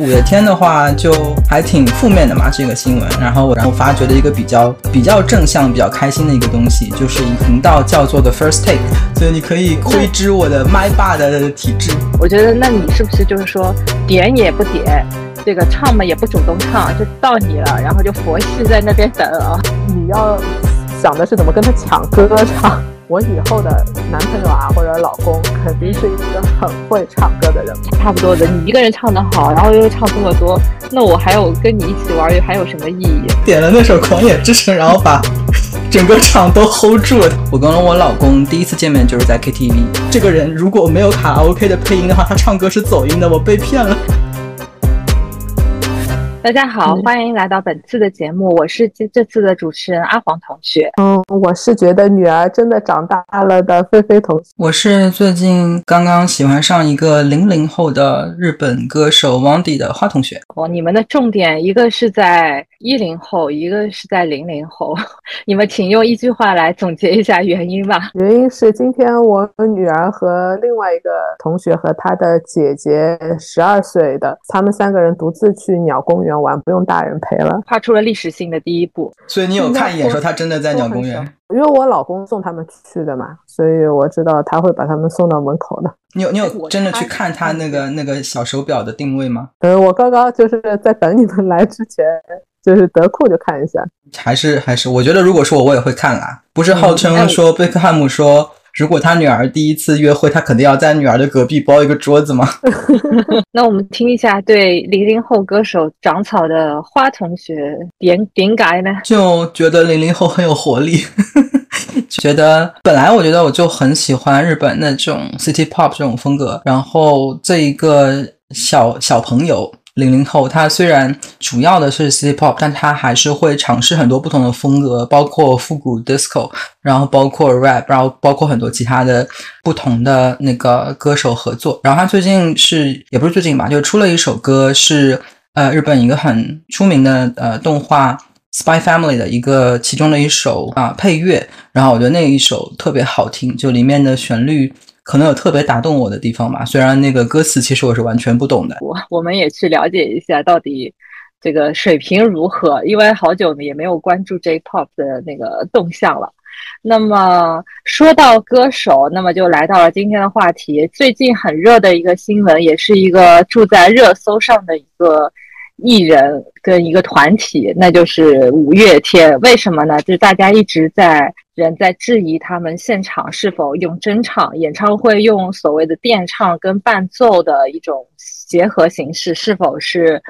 五月天的话就还挺负面的嘛，这个新闻。然后我然后发掘了一个比较比较正向、比较开心的一个东西，就是频道叫做 The First Take，所以你可以窥知我的麦霸的体质。我觉得那你是不是就是说点也不点，这个唱嘛也不主动唱，就到你了，然后就佛系在那边等啊？你要想的是怎么跟他抢歌唱。我以后的男朋友啊，或者老公，肯定是一个很会唱歌的人。差不多的，你一个人唱得好，然后又唱这么多，那我还有跟你一起玩，还有什么意义？点了那首《狂野之城》，然后把 整个场都 hold 住了。我跟我老公第一次见面就是在 KTV。这个人如果没有卡拉 OK 的配音的话，他唱歌是走音的。我被骗了。大家好，欢迎来到本次的节目，我是这这次的主持人阿黄同学。嗯，我是觉得女儿真的长大了的菲菲同学。我是最近刚刚喜欢上一个零零后的日本歌手 Wandy 的花同学。哦，你们的重点一个是在。一零后，一个是在零零后，你们请用一句话来总结一下原因吧。原因是今天我女儿和另外一个同学和她的姐姐十二岁的，他们三个人独自去鸟公园玩，不用大人陪了，跨出了历史性的第一步。所以你有看一眼说他真的在鸟公园？因为我老公送他们去的嘛，所以我知道他会把他们送到门口的。你有你有真的去看他那个那个小手表的定位吗？呃，我刚刚就是在等你们来之前。就是德库就看一下，还是还是，我觉得如果说我我也会看啦。不是号称说贝克汉姆说，如果他女儿第一次约会，他肯定要在女儿的隔壁包一个桌子吗？那我们听一下对零零后歌手长草的花同学点点改呢？就觉得零零后很有活力，觉得本来我觉得我就很喜欢日本那种 city pop 这种风格，然后这一个小小朋友。零零后，他虽然主要的是 city pop，但他还是会尝试很多不同的风格，包括复古 disco，然后包括 rap，然后包括很多其他的不同的那个歌手合作。然后他最近是也不是最近吧，就出了一首歌，是呃日本一个很出名的呃动画 Spy Family 的一个其中的一首啊配乐。然后我觉得那一首特别好听，就里面的旋律。可能有特别打动我的地方吧，虽然那个歌词其实我是完全不懂的。我我们也去了解一下到底这个水平如何，因为好久呢也没有关注 J-pop 的那个动向了。那么说到歌手，那么就来到了今天的话题，最近很热的一个新闻，也是一个住在热搜上的一个艺人跟一个团体，那就是五月天。为什么呢？就是大家一直在。人在质疑他们现场是否用真唱，演唱会用所谓的电唱跟伴奏的一种结合形式，是否是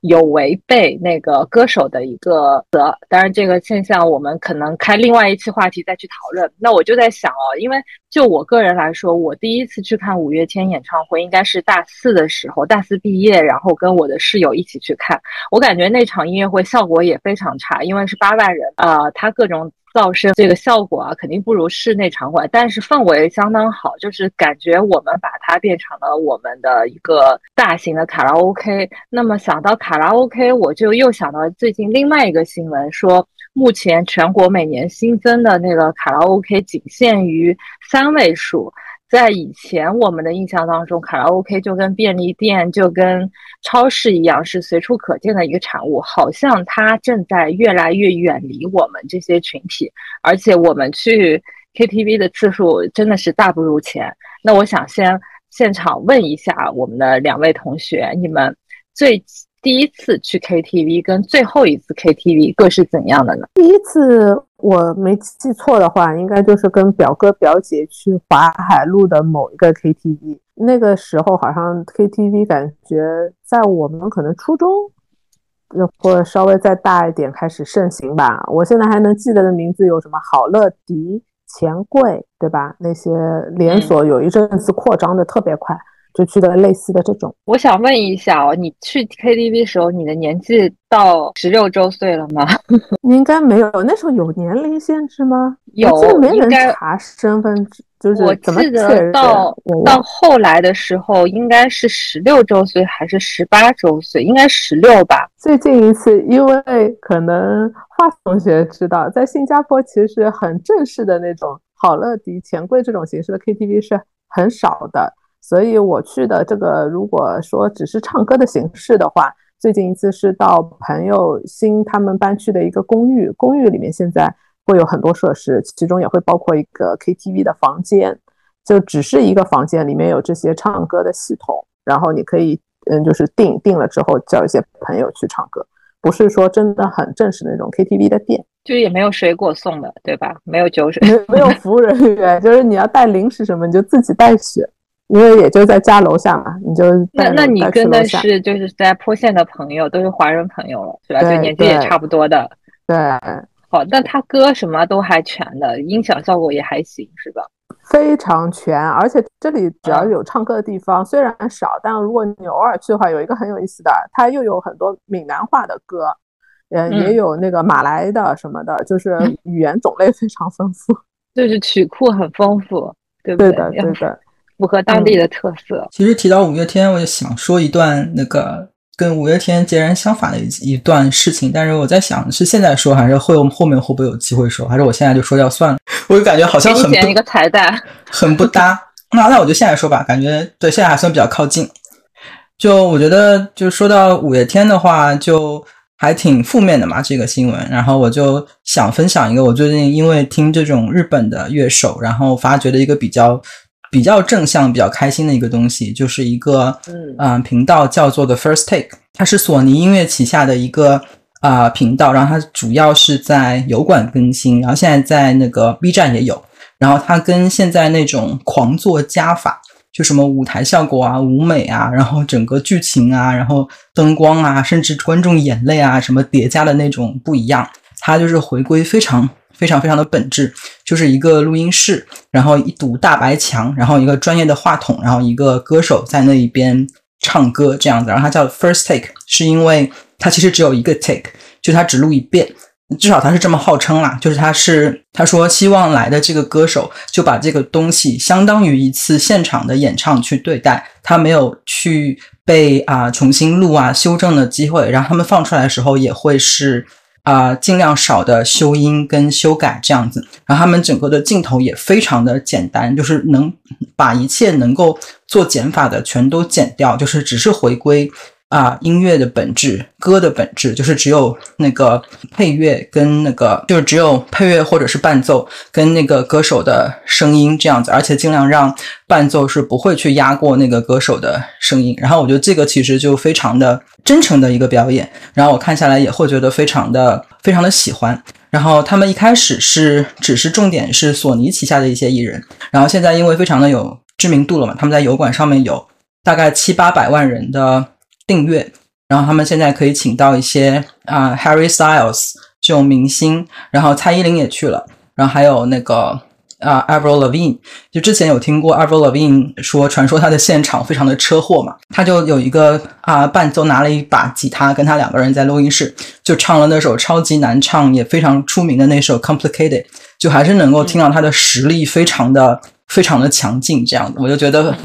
有违背那个歌手的一个责？当然，这个现象我们可能开另外一期话题再去讨论。那我就在想哦，因为就我个人来说，我第一次去看五月天演唱会应该是大四的时候，大四毕业，然后跟我的室友一起去看。我感觉那场音乐会效果也非常差，因为是八万人，呃，他各种。噪声这个效果啊，肯定不如室内场馆，但是氛围相当好，就是感觉我们把它变成了我们的一个大型的卡拉 OK。那么想到卡拉 OK，我就又想到最近另外一个新闻，说目前全国每年新增的那个卡拉 OK 仅限于三位数。在以前我们的印象当中，卡拉 OK 就跟便利店、就跟超市一样，是随处可见的一个产物。好像它正在越来越远离我们这些群体，而且我们去 KTV 的次数真的是大不如前。那我想先现场问一下我们的两位同学，你们最。第一次去 KTV 跟最后一次 KTV 各是怎样的呢？第一次我没记错的话，应该就是跟表哥表姐去淮海路的某一个 KTV。那个时候好像 KTV 感觉在我们可能初中，或者稍微再大一点开始盛行吧。我现在还能记得的名字有什么好乐迪、钱柜，对吧？那些连锁有一阵子扩张的特别快。就去的类似的这种，我想问一下哦，你去 KTV 时候，你的年纪到十六周岁了吗？应该没有，那时候有年龄限制吗？有，没人查身份证，就是我记得到到后来的时候，应该是十六周岁还是十八周岁？应该十六吧。最近一次，因为可能华同学知道，在新加坡其实很正式的那种好乐迪、钱柜这种形式的 KTV 是很少的。所以我去的这个，如果说只是唱歌的形式的话，最近一次是到朋友新他们搬去的一个公寓，公寓里面现在会有很多设施，其中也会包括一个 KTV 的房间，就只是一个房间里面有这些唱歌的系统，然后你可以嗯，就是订订了之后叫一些朋友去唱歌，不是说真的很正式的那种 KTV 的店。就是也没有水果送的，对吧？没有酒水，没有服务人员，就是你要带零食什么，你就自己带去，因为也就在家楼下嘛，你就那那你跟的是就是在坡县的朋友，都是华人朋友了，是吧？就年纪也差不多的。对，好，那他歌什么都还全的，音响效果也还行，是吧？非常全，而且这里只要有唱歌的地方，虽然少，但如果你偶尔去的话，有一个很有意思的，它又有很多闽南话的歌。嗯，也有那个马来的什么的，就是语言种类非常丰富，就是曲库很丰富，对不对？对的，对的，符合当地的特色。其实提到五月天，我就想说一段那个跟五月天截然相反的一一段事情，但是我在想是现在说还是会后面会不会有机会说，还是我现在就说掉算了？我就感觉好像很一个彩蛋，很不搭。那那我就现在说吧，感觉对现在还算比较靠近。就我觉得，就说到五月天的话，就。还挺负面的嘛，这个新闻。然后我就想分享一个我最近因为听这种日本的乐手，然后发掘的一个比较比较正向、比较开心的一个东西，就是一个嗯频道叫做 The First Take，它是索尼音乐旗下的一个啊频道，然后它主要是在油管更新，然后现在在那个 B 站也有。然后它跟现在那种狂做加法。就什么舞台效果啊、舞美啊，然后整个剧情啊，然后灯光啊，甚至观众眼泪啊，什么叠加的那种不一样。它就是回归非常非常非常的本质，就是一个录音室，然后一堵大白墙，然后一个专业的话筒，然后一个歌手在那一边唱歌这样子。然后它叫 first take，是因为它其实只有一个 take，就它只录一遍。至少他是这么号称啦，就是他是他说希望来的这个歌手就把这个东西相当于一次现场的演唱去对待，他没有去被啊重新录啊修正的机会，然后他们放出来的时候也会是啊尽量少的修音跟修改这样子，然后他们整个的镜头也非常的简单，就是能把一切能够做减法的全都减掉，就是只是回归。啊，音乐的本质，歌的本质就是只有那个配乐跟那个，就是只有配乐或者是伴奏跟那个歌手的声音这样子，而且尽量让伴奏是不会去压过那个歌手的声音。然后我觉得这个其实就非常的真诚的一个表演，然后我看下来也会觉得非常的非常的喜欢。然后他们一开始是只是重点是索尼旗下的一些艺人，然后现在因为非常的有知名度了嘛，他们在油管上面有大概七八百万人的。订阅，然后他们现在可以请到一些啊，Harry Styles 这种明星，然后蔡依林也去了，然后还有那个啊，Avril Lavigne，就之前有听过 Avril Lavigne 说，传说他的现场非常的车祸嘛，他就有一个啊，伴奏拿了一把吉他，跟他两个人在录音室就唱了那首超级难唱也非常出名的那首 Complicated，就还是能够听到他的实力非常的非常的强劲，这样子我就觉得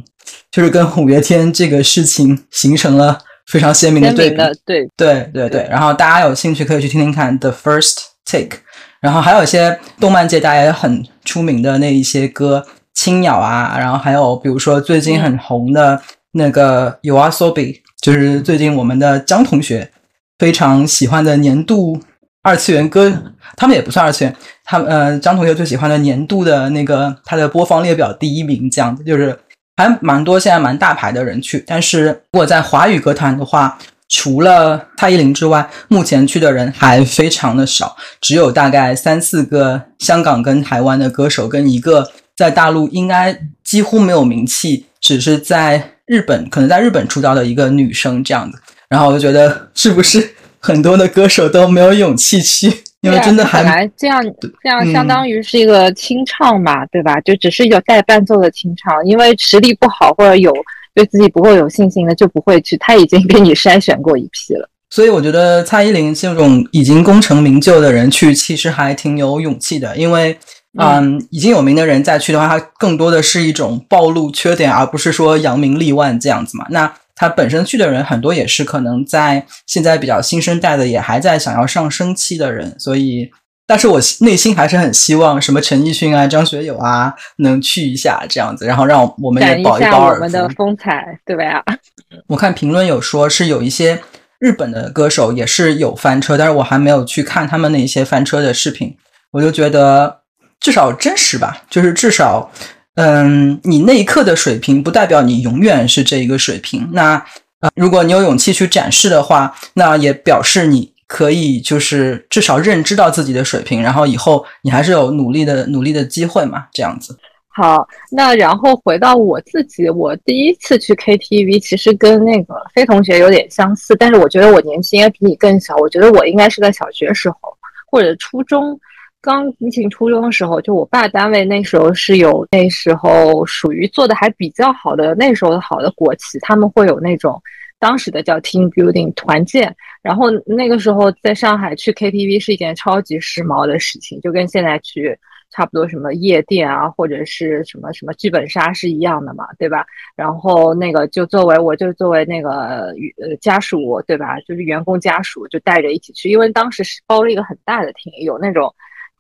就是跟五月天这个事情形成了。非常鲜明的对比，对对对对。然后大家有兴趣可以去听听看《The First Take》，然后还有一些动漫界大家也很出名的那一些歌，《青鸟》啊，然后还有比如说最近很红的那个《You Are So Big》，就是最近我们的江同学非常喜欢的年度二次元歌，他们也不算二次元，他们呃张同学最喜欢的年度的那个他的播放列表第一名，这样子就是。还蛮多，现在蛮大牌的人去，但是如果在华语歌坛的话，除了蔡依林之外，目前去的人还非常的少，只有大概三四个香港跟台湾的歌手，跟一个在大陆应该几乎没有名气，只是在日本可能在日本出道的一个女生这样子。然后我就觉得，是不是很多的歌手都没有勇气去？因为真的还来这样这样相当于是一个清唱嘛，对吧？就只是有带伴奏的清唱，因为实力不好或者有对自己不够有信心的就不会去。他已经给你筛选过一批了，所以我觉得蔡依林这种已经功成名就的人去，其实还挺有勇气的。因为嗯，已经有名的人再去的话，他更多的是一种暴露缺点，而不是说扬名立万这样子嘛。那。他本身去的人很多，也是可能在现在比较新生代的，也还在想要上升期的人，所以但是我内心还是很希望什么陈奕迅啊、张学友啊能去一下这样子，然后让我们也保一保耳我们的风采，对吧？我看评论有说是有一些日本的歌手也是有翻车，但是我还没有去看他们那些翻车的视频，我就觉得至少真实吧，就是至少，嗯，你那一刻的水平不代表你永远是这一个水平。那啊，如果你有勇气去展示的话，那也表示你。可以，就是至少认知到自己的水平，然后以后你还是有努力的努力的机会嘛，这样子。好，那然后回到我自己，我第一次去 KTV，其实跟那个飞同学有点相似，但是我觉得我年纪应该比你更小，我觉得我应该是在小学时候或者初中，刚进初中的时候，就我爸单位那时候是有那时候属于做的还比较好的那时候的好的国企，他们会有那种。当时的叫 team building 团建，然后那个时候在上海去 KTV 是一件超级时髦的事情，就跟现在去差不多什么夜店啊，或者是什么什么剧本杀是一样的嘛，对吧？然后那个就作为我就作为那个呃家属，对吧？就是员工家属就带着一起去，因为当时是包了一个很大的厅，有那种。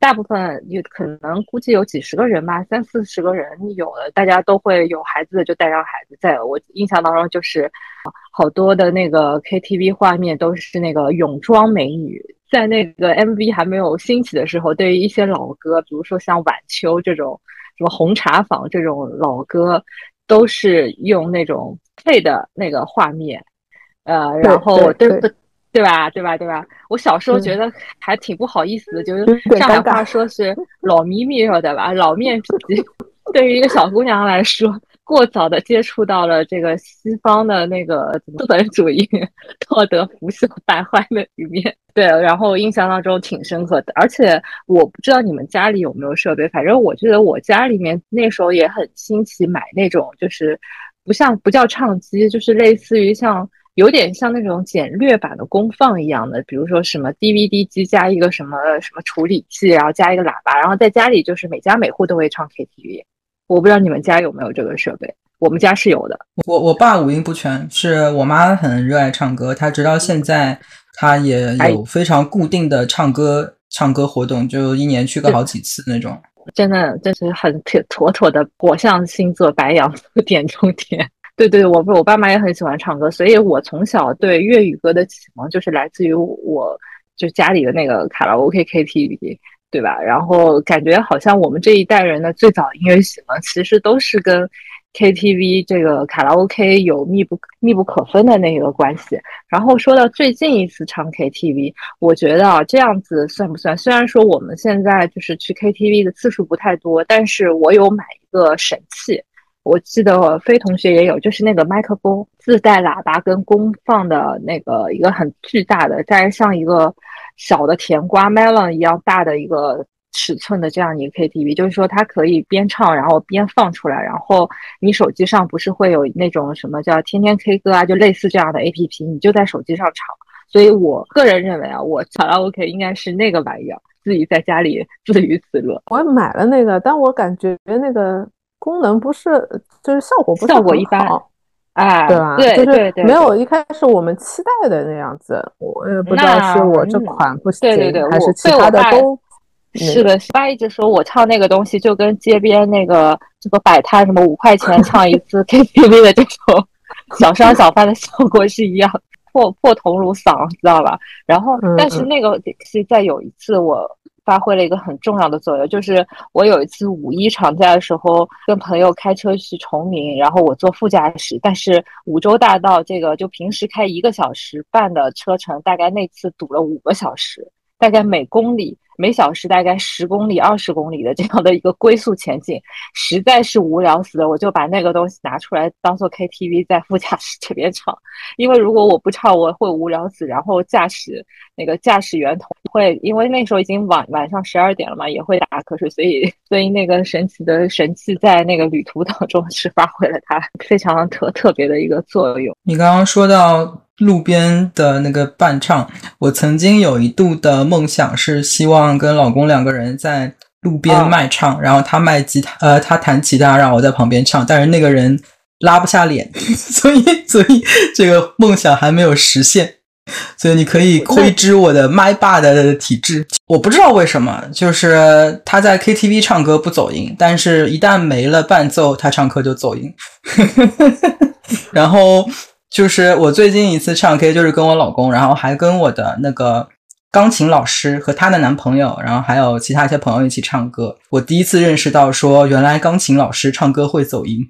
大部分有可能估计有几十个人吧，三四十个人有的，大家都会有孩子的就带上孩子。在我印象当中，就是好多的那个 KTV 画面都是那个泳装美女，在那个 MV 还没有兴起的时候，对于一些老歌，比如说像晚秋这种，什么红茶坊这种老歌，都是用那种配的那个画面，呃，然后对对吧？对吧？对吧？我小时候觉得还挺不好意思的，就是上海话说是老咪咪，说的吧？老面皮。对于一个小姑娘来说，过早的接触到了这个西方的那个资本主义、道德腐朽败坏的一面。对，然后印象当中挺深刻的。而且我不知道你们家里有没有设备，反正我记得我家里面那时候也很新奇，买那种就是不像不叫唱机，就是类似于像。有点像那种简略版的功放一样的，比如说什么 DVD 机加一个什么什么处理器，然后加一个喇叭，然后在家里就是每家每户都会唱 KTV。我不知道你们家有没有这个设备，我们家是有的。我我爸五音不全，是我妈很热爱唱歌，她直到现在她也有非常固定的唱歌唱歌活动，就一年去个好几次那种。真的，真是很妥妥妥的火象星座白羊座点中点。对对，我我爸妈也很喜欢唱歌，所以我从小对粤语歌的启蒙就是来自于我就家里的那个卡拉 OK KTV，对吧？然后感觉好像我们这一代人的最早音乐启蒙其实都是跟 KTV 这个卡拉 OK 有密不密不可分的那个关系。然后说到最近一次唱 KTV，我觉得啊这样子算不算？虽然说我们现在就是去 KTV 的次数不太多，但是我有买一个神器。我记得我飞同学也有，就是那个麦克风自带喇叭跟功放的那个一个很巨大的，大概像一个小的甜瓜 melon 一样大的一个尺寸的这样一个 KTV，就是说它可以边唱然后边放出来，然后你手机上不是会有那种什么叫天天 K 歌啊，就类似这样的 APP，你就在手机上唱。所以我个人认为啊，我卡拉 OK 应该是那个玩意儿，自己在家里自娱自乐。我买了那个，但我感觉那个。功能不是，就是效果不是效果一般，哎，对吧？对对对，没有一开始我们期待的那样子。我也不知道是我这款不行，对对对还是其他的都。是的，我爸一直说我唱那个东西就跟街边那个这个摆摊什么五块钱 唱一次 KTV 的这种小商小贩的效果是一样，破破铜锣嗓，知道吧？然后，但是那个是在有一次我。发挥了一个很重要的作用，就是我有一次五一长假的时候，跟朋友开车去崇明，然后我坐副驾驶，但是五洲大道这个就平时开一个小时半的车程，大概那次堵了五个小时，大概每公里。每小时大概十公里、二十公里的这样的一个龟速前进，实在是无聊死了。我就把那个东西拿出来当做 KTV，在副驾驶这边唱。因为如果我不唱，我会无聊死。然后驾驶那个驾驶员同会，因为那时候已经晚晚上十二点了嘛，也会打瞌睡。所以，所以那个神奇的神器在那个旅途当中是发挥了它非常特特别的一个作用。你刚刚说到。路边的那个伴唱，我曾经有一度的梦想是希望跟老公两个人在路边卖唱，然后他卖吉他，呃，他弹吉他，让我在旁边唱，但是那个人拉不下脸，所以，所以这个梦想还没有实现。所以你可以窥知我的麦霸的体质。我不知道为什么，就是他在 KTV 唱歌不走音，但是一旦没了伴奏，他唱歌就走音。然后就是我最近一次唱 K，就是跟我老公，然后还跟我的那个钢琴老师和她的男朋友，然后还有其他一些朋友一起唱歌。我第一次认识到，说原来钢琴老师唱歌会走音，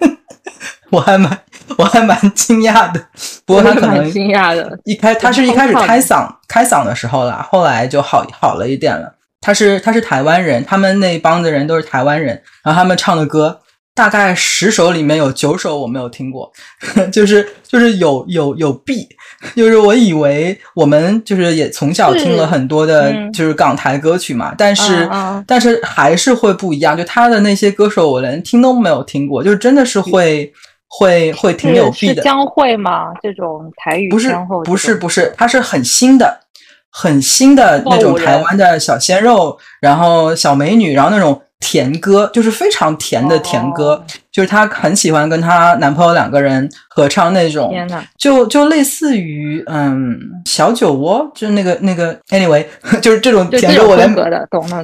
我还蛮我还蛮惊讶的。不过他可能惊讶的，一开他是一开始开嗓开嗓的时候啦，后来就好好了一点了。他是他是台湾人，他们那帮的人都是台湾人，然后他们唱的歌。大概十首里面有九首我没有听过，就是就是有有有弊就是我以为我们就是也从小听了很多的，就是港台歌曲嘛，但是但是还是会不一样，就他的那些歌手我连听都没有听过，就是真的是会会会挺有弊的。江蕙吗？这种台语不是不是不是，他是很新的很新的那种台湾的小鲜肉，然后小美女，然后那种。甜歌就是非常甜的甜歌，就是她很喜欢跟她男朋友两个人合唱那种，就就类似于嗯小酒窝，就是那个那个，anyway，就是这种甜歌，我连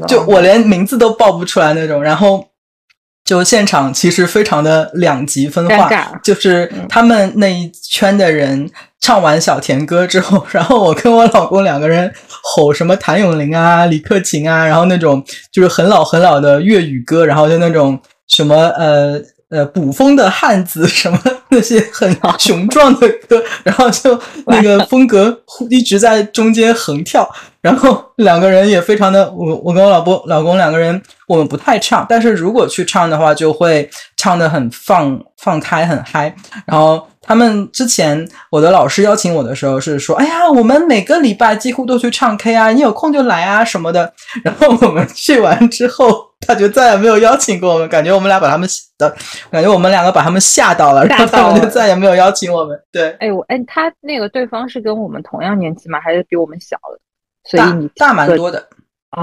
就我连名字都报不出来那种，然后。就现场其实非常的两极分化，就是他们那一圈的人唱完小甜歌之后，然后我跟我老公两个人吼什么谭咏麟啊、李克勤啊，然后那种就是很老很老的粤语歌，然后就那种什么呃。呃，捕风的汉子什么那些很 雄壮的歌，然后就那个风格一直在中间横跳，然后两个人也非常的，我我跟我老婆老公两个人，我们不太唱，但是如果去唱的话，就会唱的很放放开很嗨，然后。他们之前我的老师邀请我的时候是说：“哎呀，我们每个礼拜几乎都去唱 K 啊，你有空就来啊什么的。”然后我们去完之后，他就再也没有邀请过我们，感觉我们俩把他们的，感觉我们两个把他们吓到了，然后他们就再也没有邀请我们。对，哎我哎，他那个对方是跟我们同样年纪吗？还是比我们小的？所以你大蛮多的啊！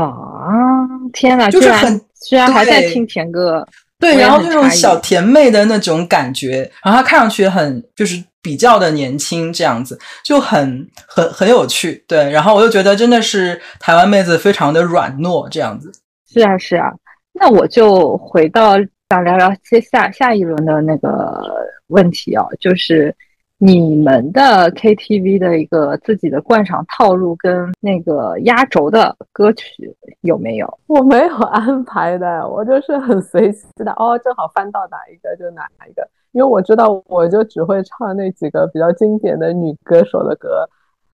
天哪，就是很居然还在听甜歌。对，然后那种小甜妹的那种感觉，然后她看上去很就是比较的年轻，这样子就很很很有趣。对，然后我就觉得真的是台湾妹子非常的软糯，这样子。是啊，是啊。那我就回到想聊聊接下下一轮的那个问题啊，就是。你们的 KTV 的一个自己的惯常套路跟那个压轴的歌曲有没有？我没有安排的，我就是很随机的。哦，正好翻到哪一个就哪一个，因为我知道我就只会唱那几个比较经典的女歌手的歌，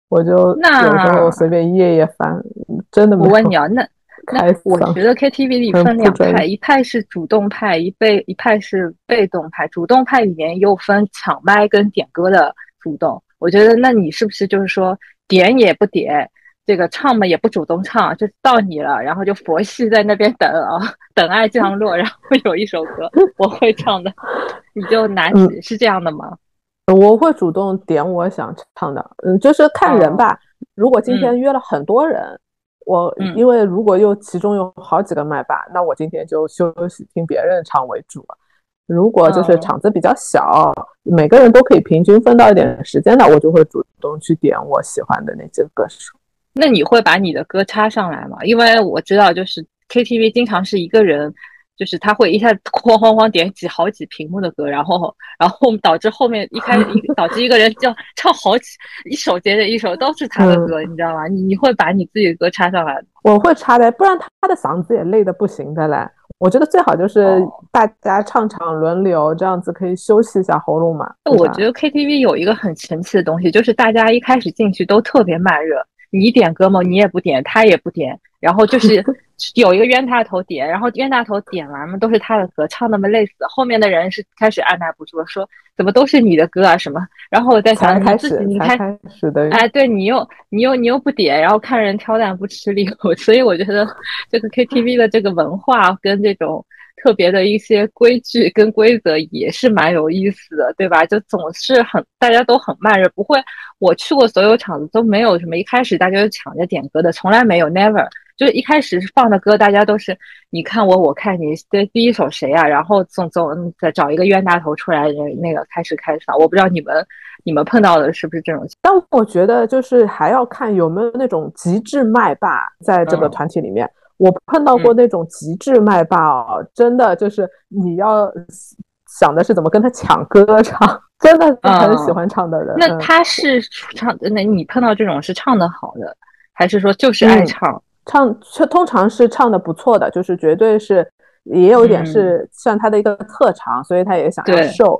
我就有时候随便一页页翻。真的没，我问你啊，那。那我觉得 KTV 里分两派，一派是主动派，一被一派是被动派。主动派里面又分抢麦跟点歌的主动。我觉得，那你是不是就是说点也不点，这个唱嘛也不主动唱，就到你了，然后就佛系在那边等啊，等爱降落，然后有一首歌我会唱的，你就拿起，是这样的吗？我会主动点我想唱的，嗯，就是看人吧。如果今天约了很多人。我因为如果又其中有好几个麦霸，那我今天就休息听别人唱为主。如果就是场子比较小，每个人都可以平均分到一点时间的，我就会主动去点我喜欢的那几个歌手。那你会把你的歌插上来吗？因为我知道，就是 KTV 经常是一个人。就是他会一下哐哐哐点几好几屏幕的歌，然后然后导致后面一开导致一个人就唱好几一首接着一首都是他的歌，你知道吗？你你会把你自己的歌插上来？我会插的，不然他的嗓子也累得不行的嘞。我觉得最好就是大家唱唱轮流，这样子可以休息一下喉咙嘛。我觉得 KTV 有一个很神奇的东西，就是大家一开始进去都特别慢热，你点歌嘛，你也不点，他也不点，然后就是。有一个冤大头点，然后冤大头点完嘛，都是他的歌，唱那么累死。后面的人是开始按捺不住了，说怎么都是你的歌啊什么。然后我在想，你自己你开始的，哎，对你又你又你又不点，然后看人挑担不吃力。所以我觉得这个 KTV 的这个文化跟这种特别的一些规矩跟规则也是蛮有意思的，对吧？就总是很大家都很慢热，不会。我去过所有场子都没有什么一开始大家就抢着点歌的，从来没有，never。就是一开始放的歌，大家都是你看我，我看你，这，第一首谁啊？然后总总再找一个冤大头出来，那个开始开嗓。我不知道你们你们碰到的是不是这种？但我觉得就是还要看有没有那种极致麦霸在这个团体里面。我碰到过那种极致麦霸哦，真的就是你要想的是怎么跟他抢歌唱，真的很喜欢唱的人。那他是唱，那你碰到这种是唱的好的，还是说就是爱唱？唱通常是唱的不错的，就是绝对是也有一点是算他的一个特长，所以他也想要秀。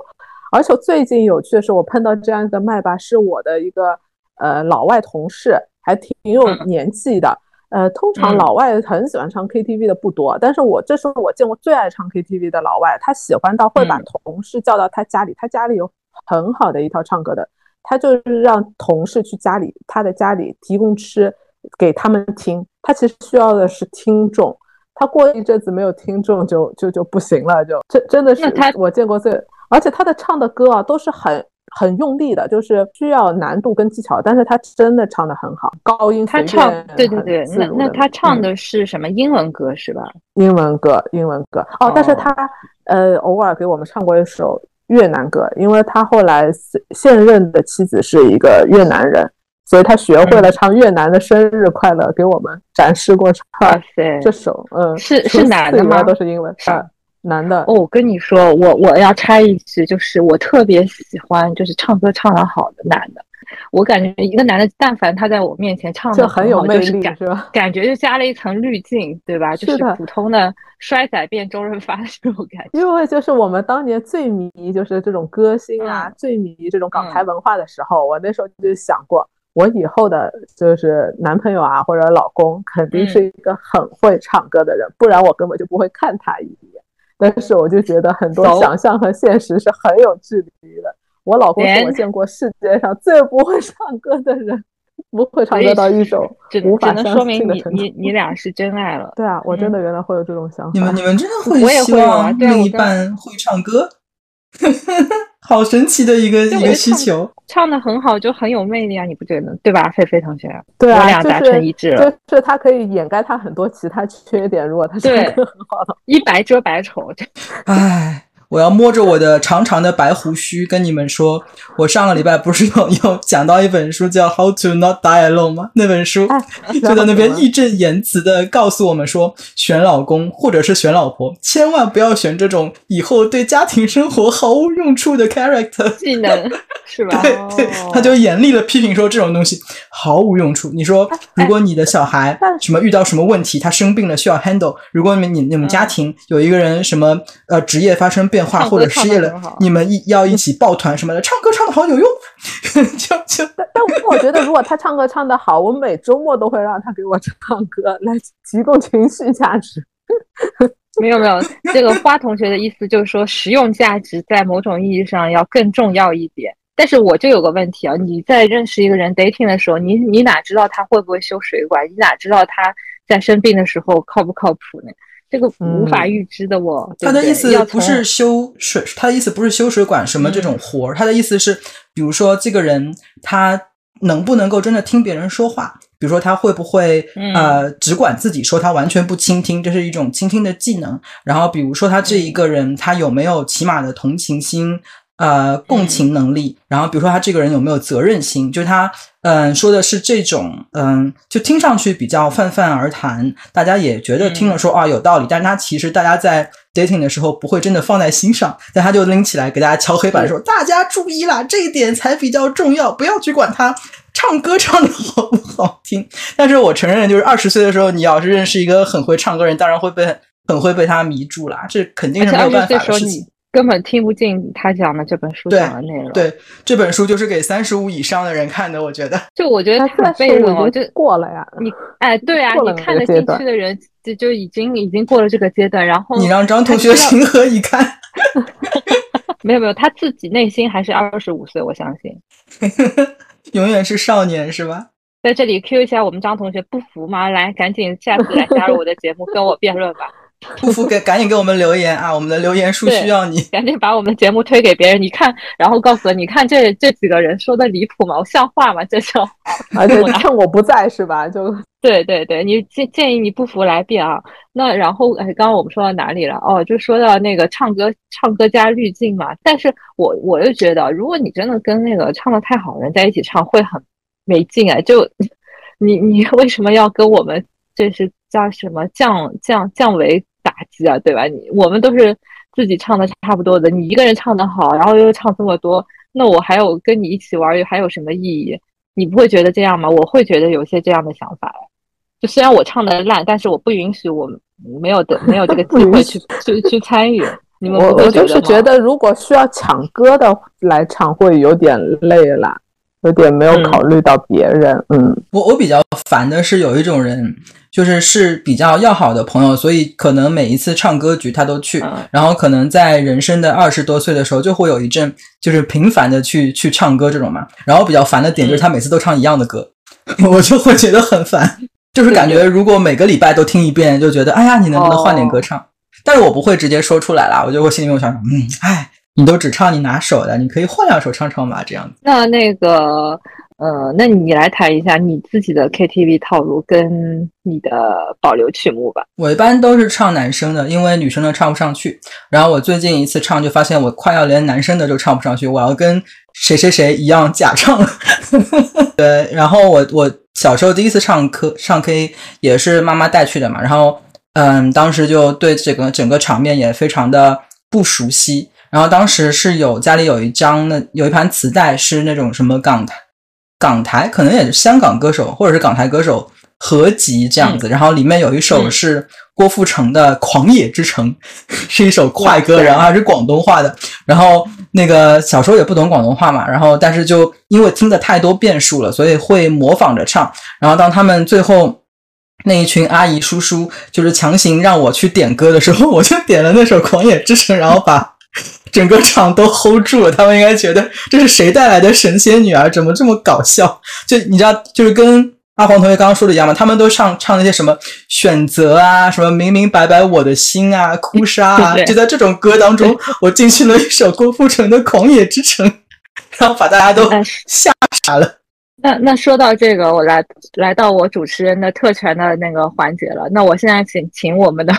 而且最近有趣的是，我碰到这样一个麦霸，是我的一个呃老外同事，还挺有年纪的。呃，通常老外很喜欢唱 KTV 的不多，但是我这是我见过最爱唱 KTV 的老外，他喜欢到会把同事叫到他家里，他家里有很好的一套唱歌的，他就是让同事去家里，他的家里提供吃给他们听，他其实需要的是听众，他过一阵子没有听众就就就不行了，就真真的是我见过最，而且他的唱的歌啊都是很。很用力的，就是需要难度跟技巧，但是他真的唱的很好，高音他唱，对对对，那那他唱的是什么英文歌是吧？英文歌，英文歌哦，但是他呃偶尔给我们唱过一首越南歌，因为他后来现任的妻子是一个越南人，所以他学会了唱越南的生日快乐，给我们展示过唱这首，嗯，是是男的吗？都是英文啊。男的哦，我跟你说，我我要插一句，就是我特别喜欢，就是唱歌唱得好的男的。我感觉一个男的，但凡他在我面前唱的很有魅力，是吧？感觉就加了一层滤镜，对吧？就是普通的衰仔变周润发的这种感觉。因为就是我们当年最迷就是这种歌星啊，最迷这种港台文化的时候，我那时候就想过，我以后的就是男朋友啊或者老公，肯定是一个很会唱歌的人，不然我根本就不会看他一眼。但是我就觉得很多想象和现实是很有距离的。我老公是我见过世界上最不会唱歌的人，不会唱歌到一首无法相信的程度。你你你俩是真爱了。对啊，我真的原来会有这种想法。你们你们真的会希望另一半会唱歌？好神奇的一个一个需求，唱的很好就很有魅力啊！你不觉得对吧，菲菲同学？对啊，我俩达成一致了，就是他可以掩盖他很多其他缺点。如果他唱歌很好，一白遮百丑。唉。我要摸着我的长长的白胡须跟你们说，我上个礼拜不是有有讲到一本书叫《How to Not Die Alone》吗？那本书 就在那边义正言辞的告诉我们说，选老公或者是选老婆，千万不要选这种以后对家庭生活毫无用处的 character 技能，是吧？对对，他就严厉的批评说这种东西毫无用处。你说，如果你的小孩什么遇到什么问题，他生病了需要 handle，如果你你你们家庭有一个人什么呃职业发生变。话或者失业了，你们一要一起抱团什么的，唱歌唱的好有用，就 就。但但我觉得，如果他唱歌唱的好，我每周末都会让他给我唱歌，来提供情绪价值。没有没有，这个花同学的意思就是说，实用价值在某种意义上要更重要一点。但是我就有个问题啊，你在认识一个人 dating 的时候，你你哪知道他会不会修水管？你哪知道他在生病的时候靠不靠谱呢？这个无法预知的，我他的意思不是修水，他的意思不是修水管什么这种活儿，他的意思是，比如说这个人他能不能够真的听别人说话，比如说他会不会呃只管自己说，他完全不倾听，这是一种倾听的技能。然后比如说他这一个人他有没有起码的同情心。呃，共情能力，然后比如说他这个人有没有责任心，就是他，嗯，说的是这种，嗯，就听上去比较泛泛而谈，大家也觉得听了说啊有道理，但是他其实大家在 dating 的时候不会真的放在心上，但他就拎起来给大家敲黑板说，大家注意啦，这一点才比较重要，不要去管他唱歌唱的好不好听。但是我承认，就是二十岁的时候，你要是认识一个很会唱歌人，当然会被很会被他迷住啦，这肯定是没有办法的事情。根本听不进他讲的这本书讲的内容。对，这本书就是给三十五以上的人看的，我觉得。就我觉得太被动了，就过了呀。你哎，对啊，你看得进去的人就就已经已经过了这个阶段，然后你让张同学情何以堪？没有没有，他自己内心还是二十五岁，我相信。永远是少年是吧？在这里 Q 一下我们张同学，不服吗？来，赶紧下次来加入我的节目，跟我辩论吧。不服给赶紧给我们留言啊！我们的留言 数需要你，赶紧把我们的节目推给别人。你看，然后告诉我，你看这这几个人说的离谱吗？我像话吗？这就而且趁我不在是吧？就 对对对，你建建议你不服来辩啊。那然后哎，刚刚我们说到哪里了？哦，就说到那个唱歌，唱歌加滤镜嘛。但是我我又觉得，如果你真的跟那个唱的太好的人在一起唱，会很没劲啊。就你你为什么要跟我们这是叫什么降降降维？打击啊，对吧？你我们都是自己唱的差不多的，你一个人唱的好，然后又唱这么多，那我还有跟你一起玩，又还有什么意义？你不会觉得这样吗？我会觉得有些这样的想法。就虽然我唱的烂，但是我不允许我没有的没有这个机会去去去参与。你们我我就是觉得，如果需要抢歌的来唱，会有点累了，有点没有考虑到别人。嗯，我我比较烦的是有一种人。就是是比较要好的朋友，所以可能每一次唱歌局他都去，然后可能在人生的二十多岁的时候就会有一阵就是频繁的去去唱歌这种嘛。然后比较烦的点就是他每次都唱一样的歌，我就会觉得很烦，就是感觉如果每个礼拜都听一遍，就觉得哎呀，你能不能换点歌唱？但是我不会直接说出来啦，我就会心里面想，嗯，哎，你都只唱你拿手的，你可以换两首唱唱吧，这样子。那那个。呃，那你来谈一下你自己的 KTV 套路跟你的保留曲目吧。我一般都是唱男生的，因为女生的唱不上去。然后我最近一次唱就发现我快要连男生的都唱不上去，我要跟谁谁谁一样假唱。对，然后我我小时候第一次唱 K 唱 K 也是妈妈带去的嘛，然后嗯，当时就对这个整个场面也非常的不熟悉。然后当时是有家里有一张那有一盘磁带是那种什么港台。港台可能也是香港歌手，或者是港台歌手合集这样子，然后里面有一首是郭富城的《狂野之城》，是一首快歌，然后还是广东话的。然后那个小时候也不懂广东话嘛，然后但是就因为听的太多变数了，所以会模仿着唱。然后当他们最后那一群阿姨叔叔就是强行让我去点歌的时候，我就点了那首《狂野之城》，然后把。整个场都 hold 住了，他们应该觉得这是谁带来的神仙女儿？怎么这么搞笑？就你知道，就是跟阿黄同学刚刚说的一样嘛，他们都唱唱那些什么选择啊，什么明明白白我的心啊，哭砂啊，就在这种歌当中，我进去了一首郭富城的《狂野之城》，然后把大家都吓傻了。那那说到这个，我来来到我主持人的特权的那个环节了。那我现在请请我们的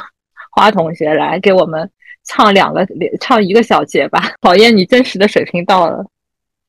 花同学来给我们。唱两个，唱一个小节吧，考验你真实的水平到了。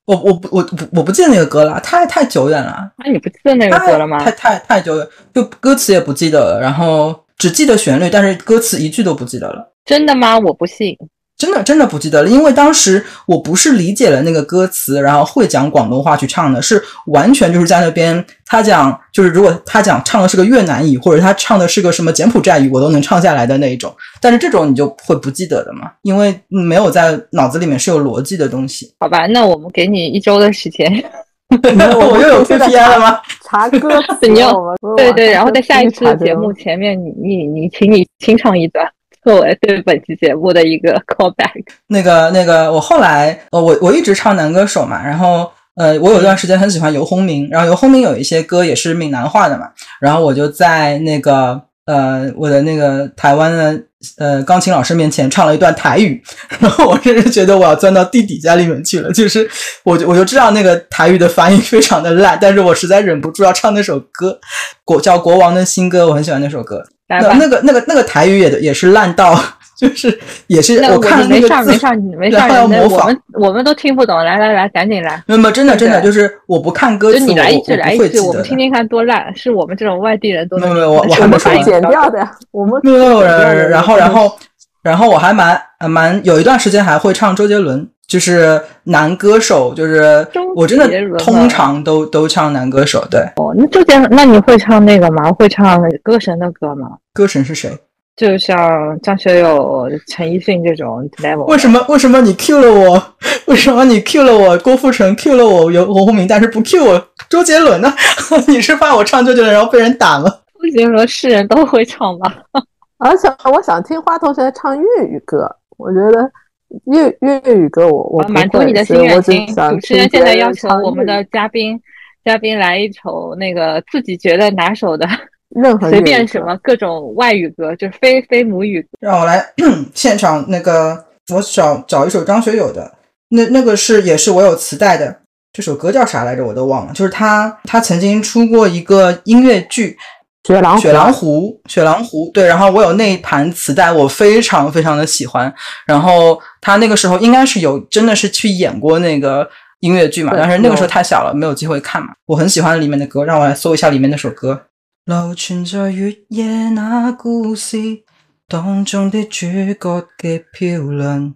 我我不我不我不记得那个歌了，太太久远了。那你不记得那个歌了吗？太太太久远，就歌词也不记得了，然后只记得旋律，但是歌词一句都不记得了。真的吗？我不信。真的真的不记得了，因为当时我不是理解了那个歌词，然后会讲广东话去唱的，是完全就是在那边他讲，就是如果他讲唱的是个越南语，或者他唱的是个什么柬埔寨语，我都能唱下来的那一种。但是这种你就会不记得的嘛，因为没有在脑子里面是有逻辑的东西。好吧，那我们给你一周的时间，我又有 KPI 了吗？查歌词，你要对对，然后在下一次节目前面，你你你，请你清唱一段。作为对本期节目的一个 callback，那个那个，我后来呃，我我一直唱男歌手嘛，然后呃，我有段时间很喜欢游鸿明，然后游鸿明有一些歌也是闽南话的嘛，然后我就在那个呃我的那个台湾的呃钢琴老师面前唱了一段台语，然后我甚至觉得我要钻到地底下里面去了，就是我就我就知道那个台语的发音非常的烂，但是我实在忍不住要唱那首歌，国叫国王的新歌，我很喜欢那首歌。那那个那个那个台语也也是烂到，就是也是我看那个字，没事没事，要模仿，我们我们都听不懂。来来来，赶紧来！那么真的真的就是我不看歌词，你来一句来一句，我们听听看多烂。是我们这种外地人都没有没有，我我还没说剪掉的，我们没有人。然后然后然后我还蛮蛮有一段时间还会唱周杰伦，就是男歌手，就是我真的通常都都唱男歌手。对哦，那周杰，那你会唱那个吗？会唱歌神的歌吗？歌神是谁？就像张学友、陈奕迅这种 level。为什么？为什么你 Q 了我？为什么你 Q 了我？郭富城 Q 了我，有洪明，但是不 Q 我周杰伦呢？你是怕我唱周杰伦然后被人打吗？周杰伦是人都会唱吧？而且我想听花同学唱粤语歌，我觉得粤粤语歌我我满足你的心愿。主持人现在要求我们的嘉宾嘉宾来一首那个自己觉得拿手的。任何随便什么各种外语歌，就是非非母语。让我来 现场那个，我找找一首张学友的，那那个是也是我有磁带的，这首歌叫啥来着？我都忘了。就是他他曾经出过一个音乐剧《雪狼雪狼湖》，雪狼湖对，然后我有那一盘磁带，我非常非常的喜欢。然后他那个时候应该是有真的是去演过那个音乐剧嘛，但是那个时候太小了，没有机会看嘛。我很喜欢里面的歌，让我来搜一下里面那首歌。流传在月夜那故事当中的主角嘅漂亮，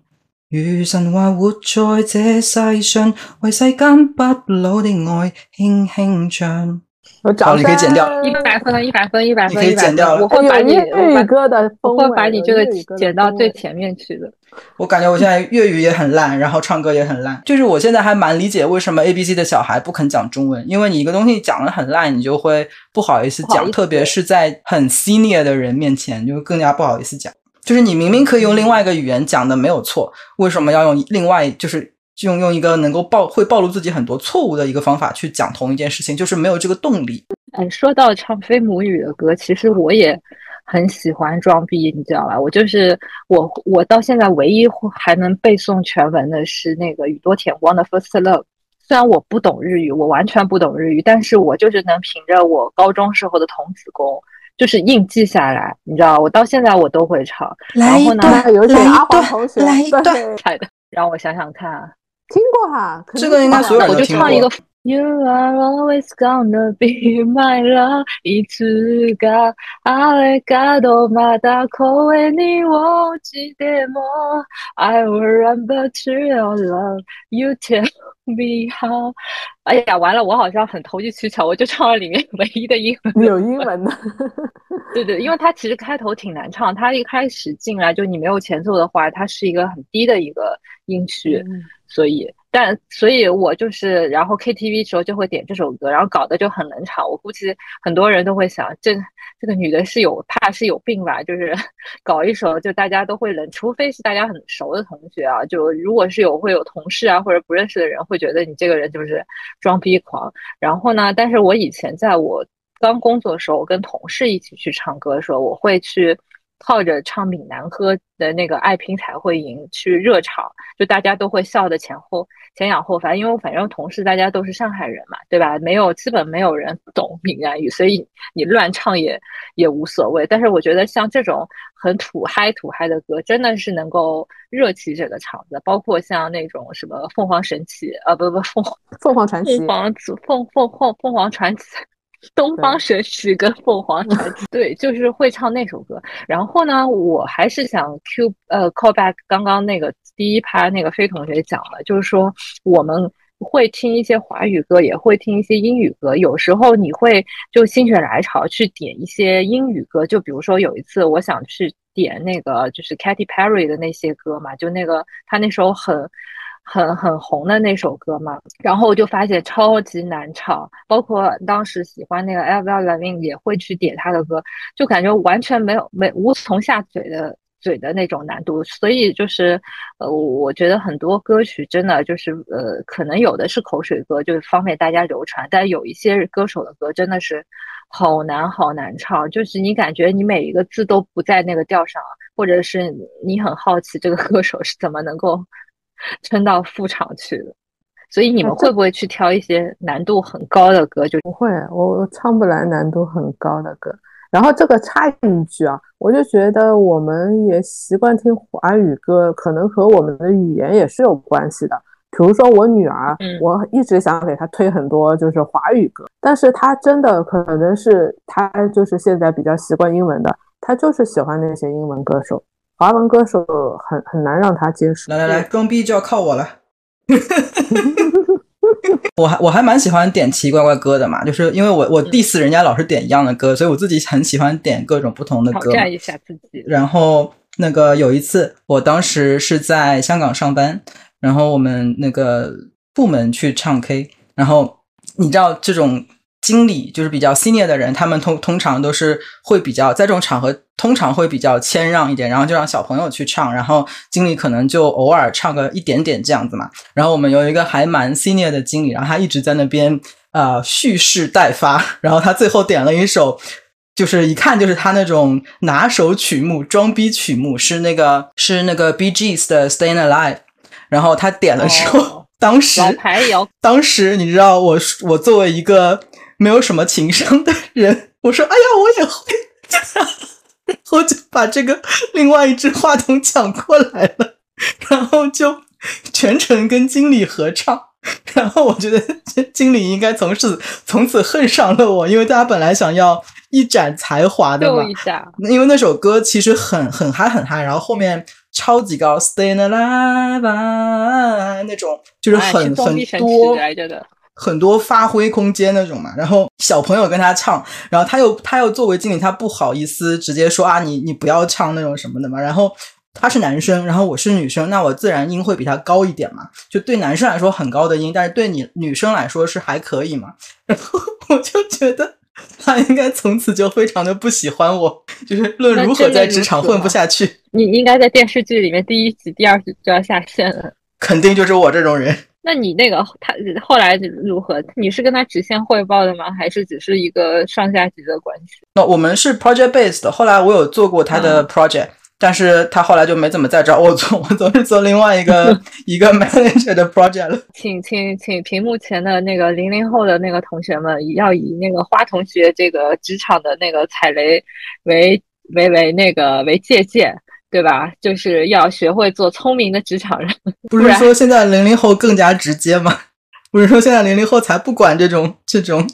如神话活在这世上，为世间不老的愛輕輕唱。好，你可以剪掉。一百分，一百分，一百分，你可以剪掉。我会把你粤语歌的，我会把你这个剪到最前面去的。我感觉我现在粤语也很烂，然后唱歌也很烂。就是我现在还蛮理解为什么 A B C 的小孩不肯讲中文，因为你一个东西讲的很烂，你就会不好意思讲，特别是在很 senior 的人面前，就更加不好意思讲。就是你明明可以用另外一个语言讲的没有错，为什么要用另外就是？用用一个能够暴会暴露自己很多错误的一个方法去讲同一件事情，就是没有这个动力。哎，说到唱非母语的歌，其实我也很喜欢装逼，你知道吧？我就是我，我到现在唯一还能背诵全文的是那个宇多田光的《First Love》。虽然我不懂日语，我完全不懂日语，但是我就是能凭着我高中时候的童子功，就是硬记下来，你知道，我到现在我都会唱。然后呢，有请阿华同学来一段，来的，让我想想看啊。听过哈，这个应该所有人都听过。我就唱一个 You are always gonna be my love，いつかあれがどまだ声に落ちても I will run back to your love. You tell me how。哎呀，完了，我好像很投机取巧，我就唱了里面唯一的英文。有英文的。对对，因为它其实开头挺难唱，它一开始进来就你没有前奏的话，它是一个很低的一个音区。嗯 所以，但所以，我就是，然后 KTV 时候就会点这首歌，然后搞得就很冷场。我估计很多人都会想，这这个女的是有怕是有病吧？就是 搞一首，就大家都会冷，除非是大家很熟的同学啊。就如果是有会有同事啊或者不认识的人，会觉得你这个人就是装逼狂。然后呢，但是我以前在我刚工作的时候，我跟同事一起去唱歌的时候，我会去。靠着唱闽南歌的那个爱拼才会赢去热场，就大家都会笑的前后前仰后翻，因为反正同事大家都是上海人嘛，对吧？没有基本没有人懂闽南语，所以你乱唱也也无所谓。但是我觉得像这种很土嗨土嗨的歌，真的是能够热起这个场子。包括像那种什么凤凰神奇啊，不不凤凤凰传奇，凤凰凤凤凤凤凰传奇。东方神起跟凤凰传奇，对，就是会唱那首歌。然后呢，我还是想 Q 呃 call back 刚刚那个第一趴那个飞同学讲了，就是说我们会听一些华语歌，也会听一些英语歌。有时候你会就心血来潮去点一些英语歌，就比如说有一次我想去点那个就是 Katy Perry 的那些歌嘛，就那个他那首很。很很红的那首歌嘛，然后我就发现超级难唱，包括当时喜欢那个 Avril Lavigne 也会去点他的歌，就感觉完全没有没无从下嘴的嘴的那种难度，所以就是呃，我觉得很多歌曲真的就是呃，可能有的是口水歌，就是方便大家流传，但有一些歌手的歌真的是好难好难唱，就是你感觉你每一个字都不在那个调上，或者是你很好奇这个 歌手是怎么能够。撑到副场去的，所以你们会不会去挑一些难度很高的歌？就不会，我我唱不来难度很高的歌。然后这个插一句啊，我就觉得我们也习惯听华语歌，可能和我们的语言也是有关系的。比如说我女儿，我一直想给她推很多就是华语歌，但是她真的可能是她就是现在比较习惯英文的，她就是喜欢那些英文歌手。华文歌手很很难让他接受。来来来，装逼就要靠我了。我还我还蛮喜欢点奇奇怪怪歌的嘛，就是因为我我 diss 人家老是点一样的歌，所以我自己很喜欢点各种不同的歌。挑战一下自己。然后那个有一次，我当时是在香港上班，然后我们那个部门去唱 K，然后你知道这种。经理就是比较 senior 的人，他们通通常都是会比较在这种场合，通常会比较谦让一点，然后就让小朋友去唱，然后经理可能就偶尔唱个一点点这样子嘛。然后我们有一个还蛮 senior 的经理，然后他一直在那边呃蓄势待发，然后他最后点了一首就是一看就是他那种拿手曲目、装逼曲目，是那个是那个 B G S 的 Staying Alive。然后他点了之后，哦当时当时你知道我我作为一个没有什么情商的人，我说哎呀我也会，然后就把这个另外一只话筒抢过来了，然后就全程跟经理合唱。然后我觉得经理应该从此从此恨上了我，因为大家本来想要一展才华的嘛，因为那首歌其实很很嗨很嗨，然后后面超级高，Stay Alive 啊那种就是哎很、很多来着的。很多发挥空间那种嘛。然后小朋友跟他唱，然后他又他又作为经理，他不好意思直接说啊你你不要唱那种什么的嘛。然后他是男生，然后我是女生，那我自然音会比他高一点嘛。就对男生来说很高的音，但是对你女生来说是还可以嘛。然 后我就觉得。他应该从此就非常的不喜欢我，就是论如何在职场混不下去，你应该在电视剧里面第一集、第二集就要下线了。肯定就是我这种人。那你那个他后来如何？你是跟他直线汇报的吗？还是只是一个上下级的关系？那我们是 project based 的，后来我有做过他的 project，、但是他后来就没怎么再找我做，我总是做另外一个 一个 manager 的 project 了。请请请屏幕前的那个零零后的那个同学们，要以那个花同学这个职场的那个踩雷为为为那个为借鉴，对吧？就是要学会做聪明的职场人。不是说现在零零后更加直接吗？不是说现在零零后才不管这种这种，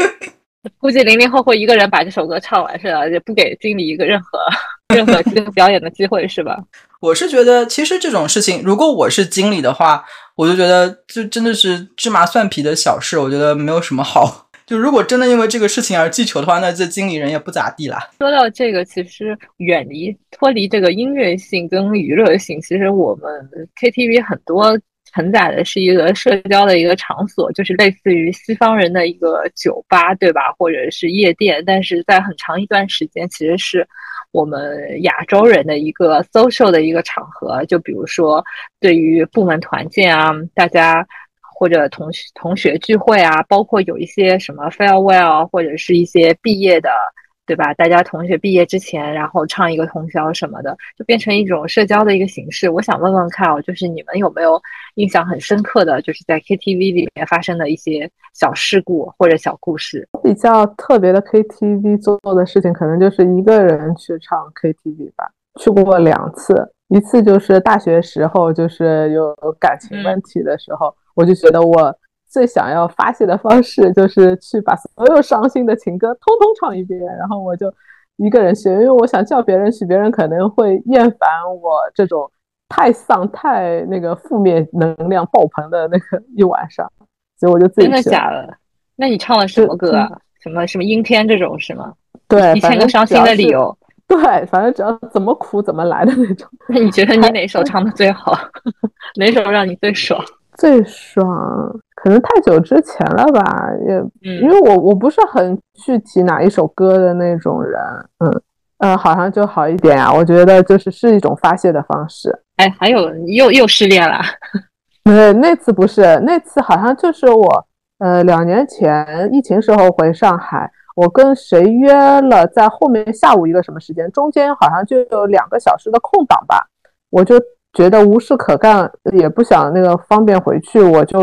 估计零零后会一个人把这首歌唱完是吧？也不给经理一个任何任何这个表演的机会是吧？我是觉得其实这种事情，如果我是经理的话，我就觉得就真的是芝麻蒜皮的小事，我觉得没有什么好。就如果真的因为这个事情而记仇的话，那这经理人也不咋地啦。说到这个，其实远离脱离这个音乐性跟娱乐性，其实我们 KTV 很多承载的是一个社交的一个场所，就是类似于西方人的一个酒吧，对吧？或者是夜店，但是在很长一段时间，其实是我们亚洲人的一个 social 的一个场合。就比如说，对于部门团建啊，大家。或者同学同学聚会啊，包括有一些什么 farewell，或者是一些毕业的，对吧？大家同学毕业之前，然后唱一个通宵什么的，就变成一种社交的一个形式。我想问问看哦，就是你们有没有印象很深刻的，就是在 KTV 里面发生的一些小事故或者小故事？比较特别的 KTV 做的事情，可能就是一个人去唱 KTV 吧。去过两次，一次就是大学时候，就是有感情问题的时候。我就觉得我最想要发泄的方式就是去把所有伤心的情歌通通唱一遍，然后我就一个人学，因为我想叫别人去，别人可能会厌烦我这种太丧、太那个负面能量爆棚的那个一晚上，所以我就自己真的假的？那你唱了什么歌啊？什么什么阴天这种是吗？对，一千个伤心的理由。对，反正只要怎么苦怎么来的那种。那你觉得你哪首唱的最好？哪首让你最爽？最爽可能太久之前了吧，也、嗯、因为我我不是很具体哪一首歌的那种人，嗯呃，好像就好一点呀、啊。我觉得就是是一种发泄的方式。哎，还有又又失恋了？对，那次不是，那次好像就是我呃两年前疫情时候回上海，我跟谁约了在后面下午一个什么时间，中间好像就有两个小时的空档吧，我就。觉得无事可干，也不想那个方便回去，我就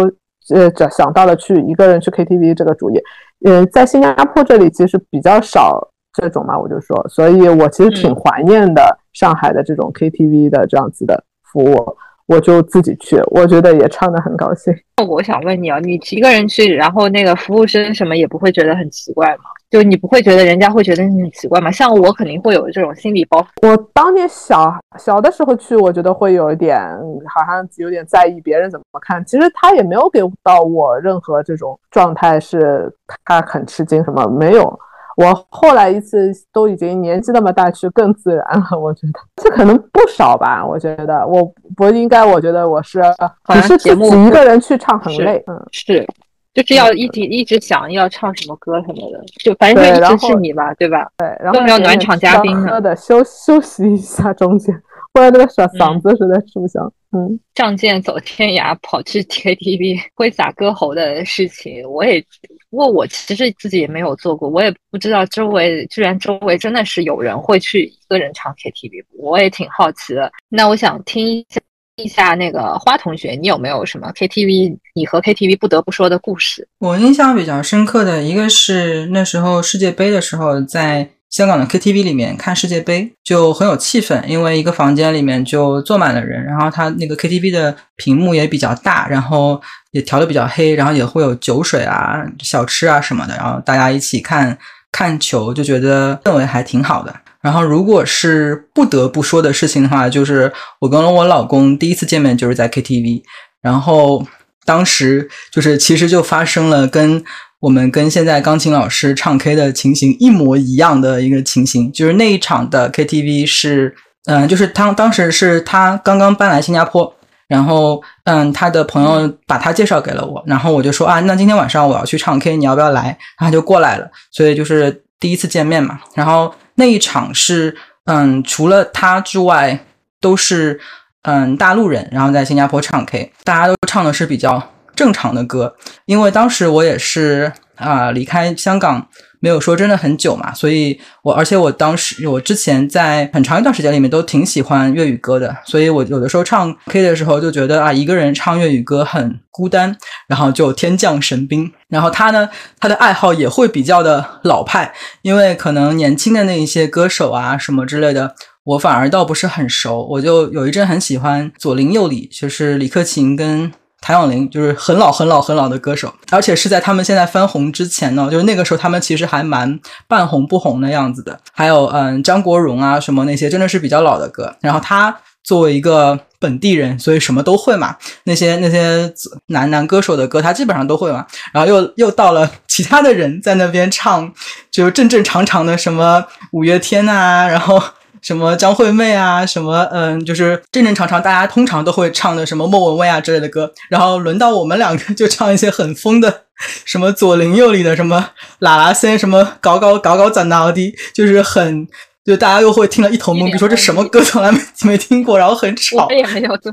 呃想到了去一个人去 KTV 这个主意。呃，在新加坡这里其实比较少这种嘛，我就说，所以我其实挺怀念的上海的这种 KTV 的这样子的服务，我就自己去，我觉得也唱的很高兴。我想问你啊，你一个人去，然后那个服务生什么也不会觉得很奇怪吗？就你不会觉得人家会觉得你很奇怪吗？像我肯定会有这种心理包袱。我当年小小的时候去，我觉得会有一点，好像有点在意别人怎么看。其实他也没有给到我任何这种状态，是他很吃惊什么没有。我后来一次都已经年纪那么大，去更自然了。我觉得这可能不少吧。我觉得我不应该，我觉得我是只是自己一个人去唱很累，嗯，是。就是要一直一直想要唱什么歌什么的，就反正就一直是你吧，对吧？对，然后要暖场嘉宾的休休息一下中间，不然那个嗓嗓子实在吃不消。嗯，仗剑走天涯，跑去 KTV 挥洒歌喉的事情，我也，不过我其实自己也没有做过，我也不知道周围居然周围真的是有人会去一个人唱 KTV，我也挺好奇的。那我想听一下。一下那个花同学，你有没有什么 KTV？你和 KTV 不得不说的故事？我印象比较深刻的一个是那时候世界杯的时候，在香港的 KTV 里面看世界杯，就很有气氛，因为一个房间里面就坐满了人，然后他那个 KTV 的屏幕也比较大，然后也调的比较黑，然后也会有酒水啊、小吃啊什么的，然后大家一起看看球，就觉得氛围还挺好的。然后，如果是不得不说的事情的话，就是我跟我老公第一次见面就是在 KTV，然后当时就是其实就发生了跟我们跟现在钢琴老师唱 K 的情形一模一样的一个情形，就是那一场的 KTV 是，嗯，就是他当时是他刚刚搬来新加坡，然后嗯，他的朋友把他介绍给了我，然后我就说啊，那今天晚上我要去唱 K，你要不要来？他就过来了，所以就是第一次见面嘛，然后。那一场是，嗯，除了他之外，都是嗯大陆人，然后在新加坡唱 K，大家都唱的是比较正常的歌，因为当时我也是啊离开香港。没有说真的很久嘛，所以我而且我当时我之前在很长一段时间里面都挺喜欢粤语歌的，所以我有的时候唱 K 的时候就觉得啊一个人唱粤语歌很孤单，然后就天降神兵。然后他呢，他的爱好也会比较的老派，因为可能年轻的那一些歌手啊什么之类的，我反而倒不是很熟。我就有一阵很喜欢左邻右里，就是李克勤跟。谭咏麟就是很老很老很老的歌手，而且是在他们现在翻红之前呢，就是那个时候他们其实还蛮半红不红的样子的。还有嗯，张国荣啊什么那些真的是比较老的歌。然后他作为一个本地人，所以什么都会嘛。那些那些男男歌手的歌，他基本上都会嘛。然后又又到了其他的人在那边唱，就正正常常的什么五月天啊，然后。什么张惠妹啊，什么嗯，就是正正常常大家通常都会唱的什么莫文蔚啊之类的歌，然后轮到我们两个就唱一些很疯的，什么左邻右里的什么啦啦森，什么搞搞搞搞怎闹的，就是很就大家又会听了一头懵，比如说这什么歌从来没没听过，然后很吵，我也没有，就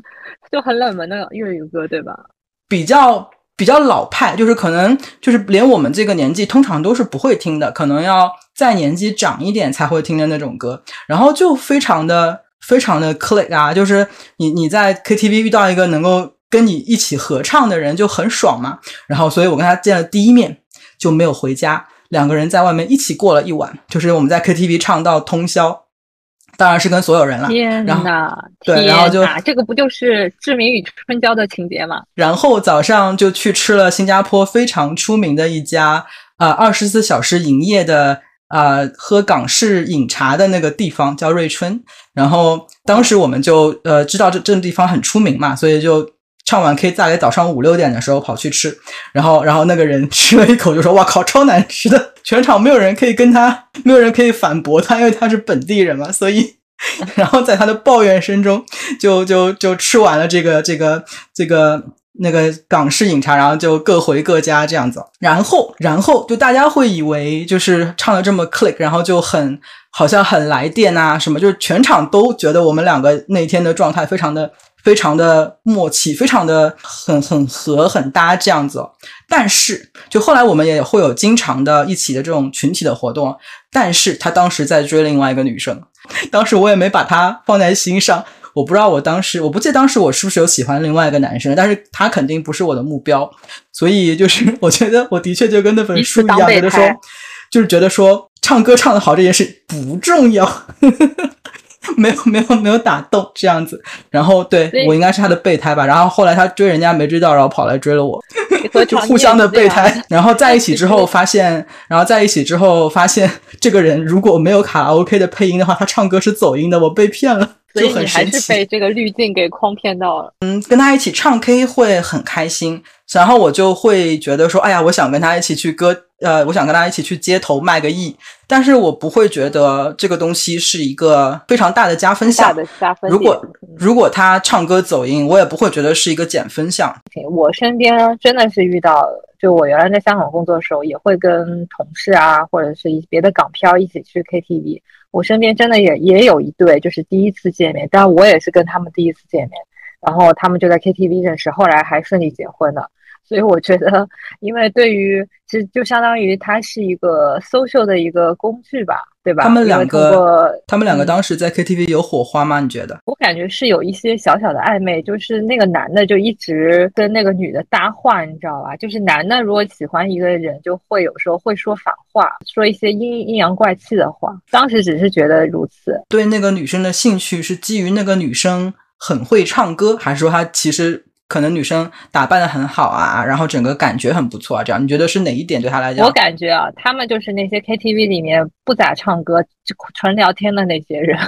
就很冷门的粤语歌，对吧？比较。比较老派，就是可能就是连我们这个年纪通常都是不会听的，可能要再年纪长一点才会听的那种歌，然后就非常的非常的 click 啊，就是你你在 KTV 遇到一个能够跟你一起合唱的人就很爽嘛，然后所以我跟他见了第一面就没有回家，两个人在外面一起过了一晚，就是我们在 KTV 唱到通宵。当然是跟所有人了。天哪！对，然后就这个不就是《志明与春娇》的情节吗？然后早上就去吃了新加坡非常出名的一家呃，二十四小时营业的啊，喝港式饮茶的那个地方叫瑞春。然后当时我们就呃知道这这个地方很出名嘛，所以就。唱完 K，大概早上五六点的时候跑去吃，然后，然后那个人 吃了一口就说：“哇靠，超难吃的！”全场没有人可以跟他，没有人可以反驳他，因为他是本地人嘛。所以，然后在他的抱怨声中，就就就吃完了这个这个这个那个港式饮茶，然后就各回各家这样子。然后，然后就大家会以为就是唱的这么 click，然后就很好像很来电啊什么，就是全场都觉得我们两个那天的状态非常的。非常的默契，非常的很很合很搭这样子，但是就后来我们也会有经常的一起的这种群体的活动，但是他当时在追另外一个女生，当时我也没把他放在心上，我不知道我当时我不记得当时我是不是有喜欢另外一个男生，但是他肯定不是我的目标，所以就是 我觉得我的确就跟那本书一样，觉得说就是觉得说唱歌唱得好这件事不重要。没有没有没有打动这样子，然后对我应该是他的备胎吧，然后后来他追人家没追到，然后跑来追了我，就互相的备胎。然后在一起之后发现，然后在一起之后发现，这个人如果没有卡拉 OK 的配音的话，他唱歌是走音的，我被骗了，就很神奇。还是被这个滤镜给诓骗到了。嗯，跟他一起唱 K 会很开心，然后我就会觉得说，哎呀，我想跟他一起去歌，呃，我想跟他一起去街头卖个艺，但是我不会觉得这个东西是一个非常大的加分项。大的加分。如果如果他唱歌走音，我也不会觉得是一个减分项。我身边真的是遇到，就我原来在香港工作的时候，也会跟同事啊，或者是一别的港漂一起去 KTV。我身边真的也也有一对，就是第一次见面，但我也是跟他们第一次见面，然后他们就在 KTV 认识，后来还顺利结婚了。所以我觉得，因为对于其实就相当于它是一个 social 的一个工具吧，对吧？他们两个，他们两个当时在 KTV 有火花吗？你觉得？我感觉是有一些小小的暧昧，就是那个男的就一直跟那个女的搭话，你知道吧？就是男的如果喜欢一个人，就会有时候会说反话，说一些阴阴阳怪气的话。当时只是觉得如此。对那个女生的兴趣是基于那个女生很会唱歌，还是说她其实？可能女生打扮的很好啊，然后整个感觉很不错啊，这样你觉得是哪一点对她来讲？我感觉啊，他们就是那些 KTV 里面不咋唱歌，就纯聊天的那些人，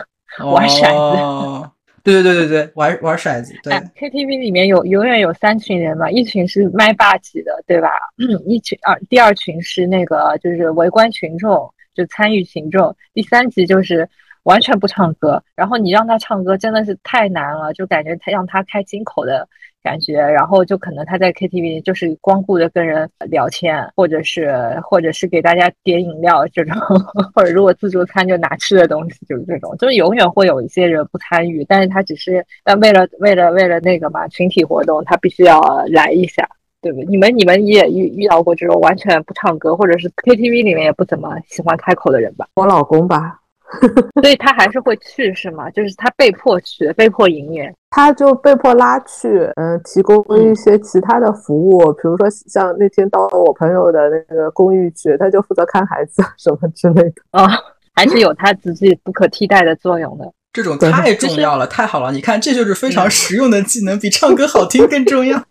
玩骰子。对对对对对，玩玩骰子。对，KTV 里面有永远有三群人嘛，一群是麦霸级的，对吧？嗯，一群二，第二群是那个就是围观群众，就参与群众，第三级就是完全不唱歌，然后你让他唱歌真的是太难了，就感觉他让他开金口的。感觉，然后就可能他在 KTV 就是光顾着跟人聊天，或者是或者是给大家点饮料这种，或者如果自助餐就拿吃的东西，就是这种，就是永远会有一些人不参与，但是他只是但为了为了为了那个嘛群体活动，他必须要来一下，对不对？你们你们也遇遇到过这种完全不唱歌，或者是 KTV 里面也不怎么喜欢开口的人吧？我老公吧。所以他还是会去是吗？就是他被迫去，被迫营业，他就被迫拉去，嗯，提供一些其他的服务，比如说像那天到我朋友的那个公寓去，他就负责看孩子什么之类的啊，还是有他自己不可替代的作用的。这种太重要了，太好了！你看，这就是非常实用的技能，比唱歌好听更重要。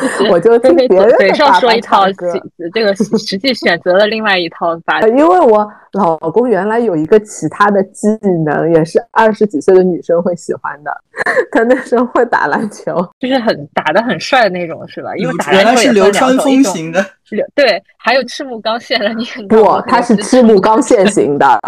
我就听别人嘴上说一套，这个实际选择了另外一套法。因为我老公原来有一个其他的技能，也是二十几岁的女生会喜欢的。他那时候会打篮球，就是很打的很帅的那种，是吧？因为打原来是流川枫型的，对，还有赤木刚宪的。你不，他是赤木刚宪型的。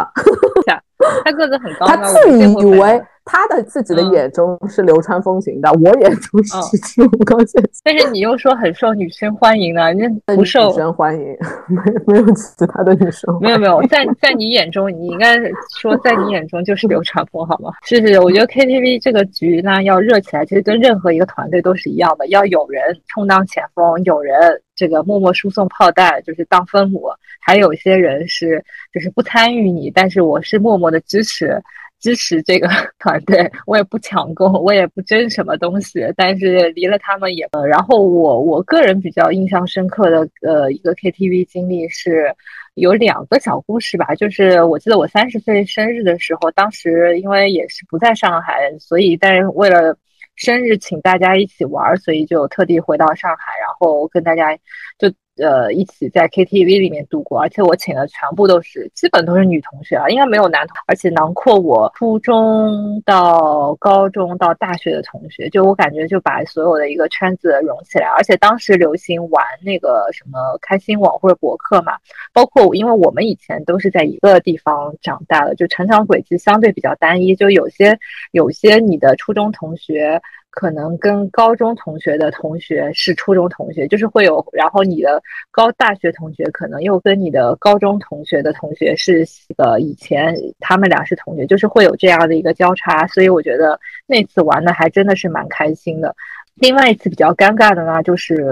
他个子很高，他自以为。他的自己的眼中是流川枫型的，我眼中是赤木刚宪。但是你又说很受女生欢迎呢，那不受女生欢迎，没没有其他的女生。没有没有，在在你眼中，你应该说在你眼中就是流川枫好吗？是是，我觉得 KTV 这个局呢要热起来，其实跟任何一个团队都是一样的，要有人充当前锋，有人这个默默输送炮弹，就是当分母，还有一些人是就是不参与你，但是我是默默的支持。支持这个 团队，我也不抢功，我也不争什么东西，但是离了他们也。然后我我个人比较印象深刻的呃一个 KTV 经历是有两个小故事吧，就是我记得我三十岁生日的时候，当时因为也是不在上海，所以但是为了生日请大家一起玩，所以就特地回到上海，然后跟大家就。呃，一起在 KTV 里面度过，而且我请的全部都是，基本都是女同学啊，应该没有男同，而且囊括我初中到高中到大学的同学，就我感觉就把所有的一个圈子融起来，而且当时流行玩那个什么开心网或者博客嘛，包括因为我们以前都是在一个地方长大的，就成长轨迹相对比较单一，就有些有些你的初中同学。可能跟高中同学的同学是初中同学，就是会有，然后你的高大学同学可能又跟你的高中同学的同学是呃以前他们俩是同学，就是会有这样的一个交叉，所以我觉得那次玩的还真的是蛮开心的。另外一次比较尴尬的呢，就是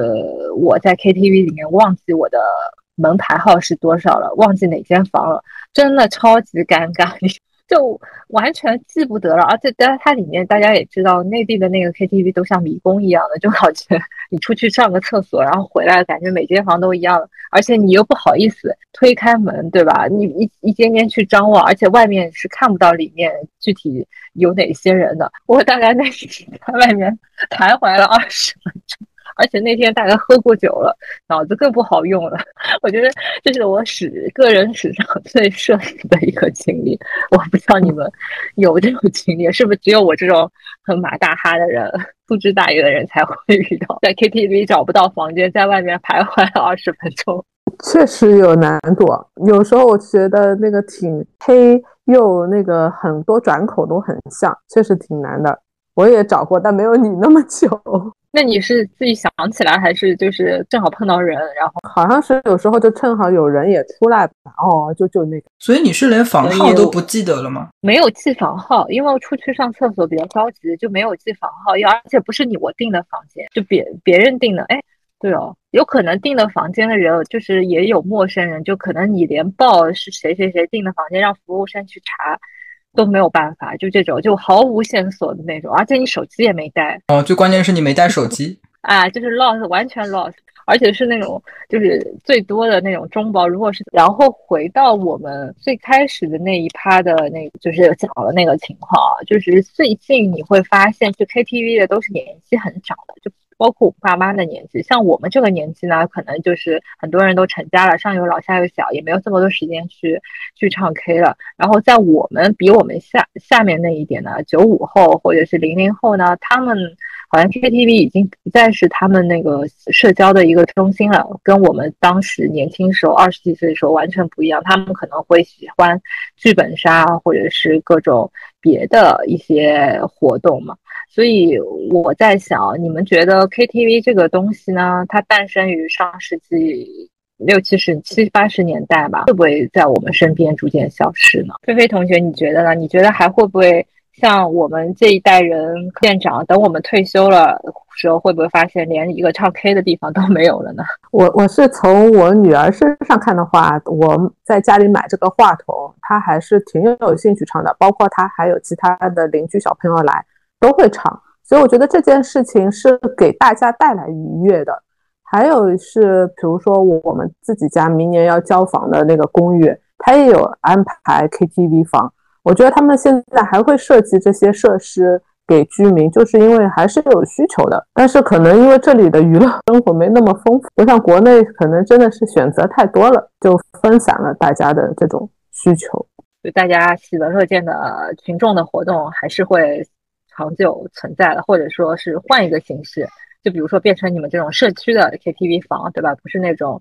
我在 KTV 里面忘记我的门牌号是多少了，忘记哪间房了，真的超级尴尬。就完全记不得了，而且在它里面，大家也知道，内地的那个 KTV 都像迷宫一样的，就好像你出去上个厕所，然后回来，感觉每间房都一样，而且你又不好意思推开门，对吧？你一一间间去张望，而且外面是看不到里面具体有哪些人的。我大概那是在外面徘徊了二十分钟，而且那天大家喝过酒了，脑子更不好用了。我觉得这是我史个人史上最社死的一个经历。我不知道你们有这种经历，是不是只有我这种很马大哈的人、粗枝大叶的人才会遇到？在 KTV 找不到房间，在外面徘徊了二十分钟，确实有难度。有时候我觉得那个挺黑，又那个很多转口都很像，确实挺难的。我也找过，但没有你那么久。那你是自己想起来，还是就是正好碰到人，然后好像是有时候就正好有人也出来，哦，就就那个。所以你是连房号都不记得了吗？没有记房号，因为出去上厕所比较着急，就没有记房号。而且不是你我订的房间，就别别人订的。哎，对哦，有可能订的房间的人就是也有陌生人，就可能你连报是谁谁谁订的房间，让服务生去查。都没有办法，就这种就毫无线索的那种，而且你手机也没带哦。最关键是你没带手机 啊，就是 lost，完全 lost，而且是那种就是最多的那种中包。如果是然后回到我们最开始的那一趴的那，就是讲的那个情况啊，就是最近你会发现去 KTV 的都是年纪很长的，就。包括我爸妈的年纪，像我们这个年纪呢，可能就是很多人都成家了，上有老下有小，也没有这么多时间去去唱 K 了。然后在我们比我们下下面那一点呢，九五后或者是零零后呢，他们好像 KTV 已经不再是他们那个社交的一个中心了，跟我们当时年轻时候二十几岁的时候完全不一样。他们可能会喜欢剧本杀或者是各种别的一些活动嘛。所以我在想，你们觉得 KTV 这个东西呢？它诞生于上世纪六七十七八十年代吧，会不会在我们身边逐渐消失呢？菲菲同学，你觉得呢？你觉得还会不会像我们这一代人店长，等我们退休了时候，会不会发现连一个唱 K 的地方都没有了呢？我我是从我女儿身上看的话，我在家里买这个话筒，她还是挺有兴趣唱的，包括她还有其他的邻居小朋友来。都会唱，所以我觉得这件事情是给大家带来愉悦的。还有是，比如说我们自己家明年要交房的那个公寓，它也有安排 KTV 房。我觉得他们现在还会设计这些设施给居民，就是因为还是有需求的。但是可能因为这里的娱乐生活没那么丰富，不像国内，可能真的是选择太多了，就分散了大家的这种需求。就大家喜闻乐见的群众的活动，还是会。长久存在的，或者说是换一个形式，就比如说变成你们这种社区的 KTV 房，对吧？不是那种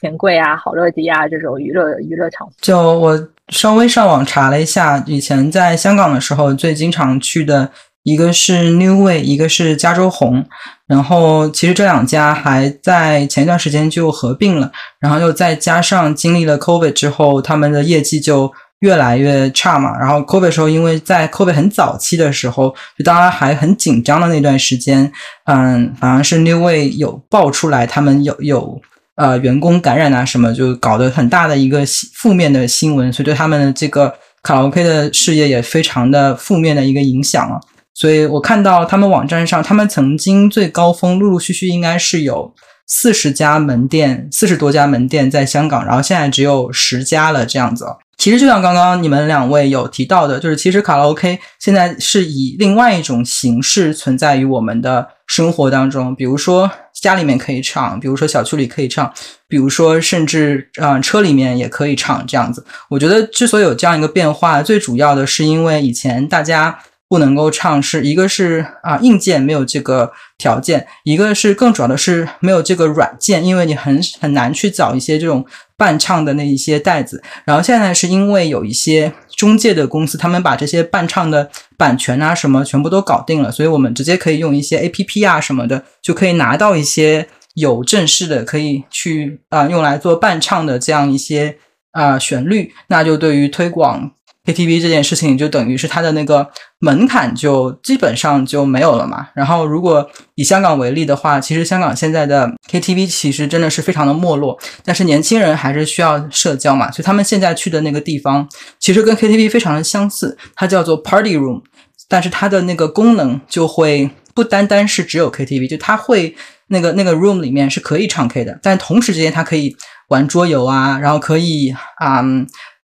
钱柜啊、好乐迪啊这种娱乐娱乐场所。就我稍微上网查了一下，以前在香港的时候最经常去的一个是 New Way，一个是加州红。然后其实这两家还在前一段时间就合并了，然后又再加上经历了 COVID 之后，他们的业绩就。越来越差嘛，然后 COVID 时候，因为在 COVID 很早期的时候，就当然还很紧张的那段时间，嗯，好像是 Neway 有爆出来，他们有有呃员工感染啊什么，就搞得很大的一个负面的新闻，所以对他们的这个卡拉 OK 的事业也非常的负面的一个影响啊。所以我看到他们网站上，他们曾经最高峰陆陆续续应该是有四十家门店，四十多家门店在香港，然后现在只有十家了这样子。其实就像刚刚你们两位有提到的，就是其实卡拉 OK 现在是以另外一种形式存在于我们的生活当中，比如说家里面可以唱，比如说小区里可以唱，比如说甚至啊车里面也可以唱这样子。我觉得之所以有这样一个变化，最主要的是因为以前大家。不能够唱，是一个是啊硬件没有这个条件，一个是更主要的是没有这个软件，因为你很很难去找一些这种伴唱的那一些袋子。然后现在是因为有一些中介的公司，他们把这些伴唱的版权啊什么全部都搞定了，所以我们直接可以用一些 A P P 啊什么的，就可以拿到一些有正式的可以去啊用来做伴唱的这样一些啊旋律，那就对于推广。KTV 这件事情就等于是它的那个门槛就基本上就没有了嘛。然后如果以香港为例的话，其实香港现在的 KTV 其实真的是非常的没落，但是年轻人还是需要社交嘛，所以他们现在去的那个地方其实跟 KTV 非常的相似，它叫做 Party Room，但是它的那个功能就会不单单是只有 KTV，就它会那个那个 room 里面是可以唱 K 的，但同时之间它可以玩桌游啊，然后可以啊。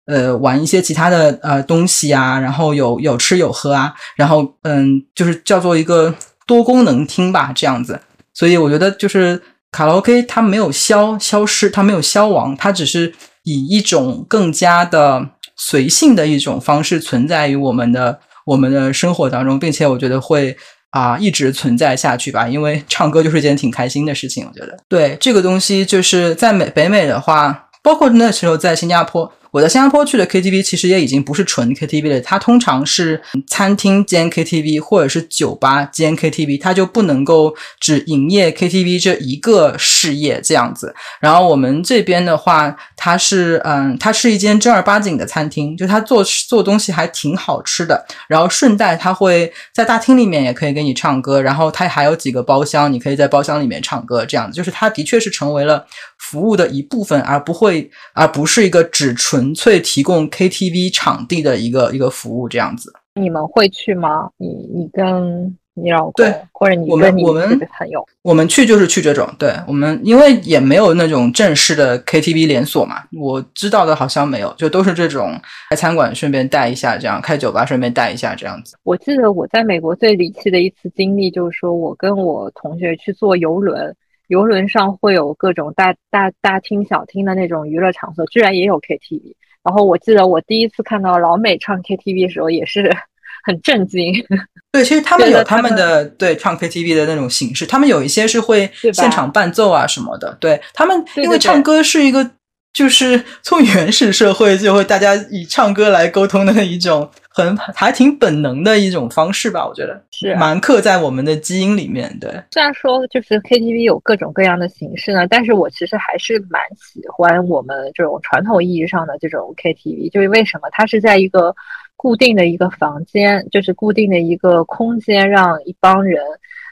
呃，玩一些其他的呃东西啊，然后有有吃有喝啊，然后嗯，就是叫做一个多功能厅吧，这样子。所以我觉得就是卡拉 OK 它没有消消失，它没有消亡，它只是以一种更加的随性的一种方式存在于我们的我们的生活当中，并且我觉得会啊一直存在下去吧。因为唱歌就是一件挺开心的事情，我觉得对这个东西就是在美北美的话，包括那时候在新加坡。我在新加坡去的 KTV 其实也已经不是纯 KTV 了，它通常是餐厅兼 KTV 或者是酒吧兼 KTV，它就不能够只营业 KTV 这一个事业这样子。然后我们这边的话，它是嗯，它是一间正儿八经的餐厅，就它做做东西还挺好吃的。然后顺带它会在大厅里面也可以给你唱歌，然后它还有几个包厢，你可以在包厢里面唱歌，这样子就是它的确是成为了服务的一部分，而不会而不是一个只纯。纯粹提供 KTV 场地的一个一个服务，这样子，你们会去吗？你你跟你老公对，或者你我们我们朋友，我们去就是去这种，对我们因为也没有那种正式的 KTV 连锁嘛，我知道的好像没有，就都是这种开餐馆顺便带一下，这样开酒吧顺便带一下这样子。我记得我在美国最离奇的一次经历，就是说我跟我同学去坐游轮。游轮上会有各种大大大厅小厅的那种娱乐场所，居然也有 KTV。然后我记得我第一次看到老美唱 KTV 的时候，也是 很震惊。对，其实他们有他们的对唱 KTV 的那种形式，他们有一些是会现场伴奏啊什么的。对他们，因为唱歌是一个。就是 从原始社会就会大家以唱歌来沟通的一种很还挺本能的一种方式吧，我觉得是蛮刻在我们的基因里面。对，虽然说就是 KTV 有各种各样的形式呢，但是我其实还是蛮喜欢我们这种传统意义上的这种 KTV，就是为什么它是在一个固定的一个房间，就是固定的一个空间，让一帮人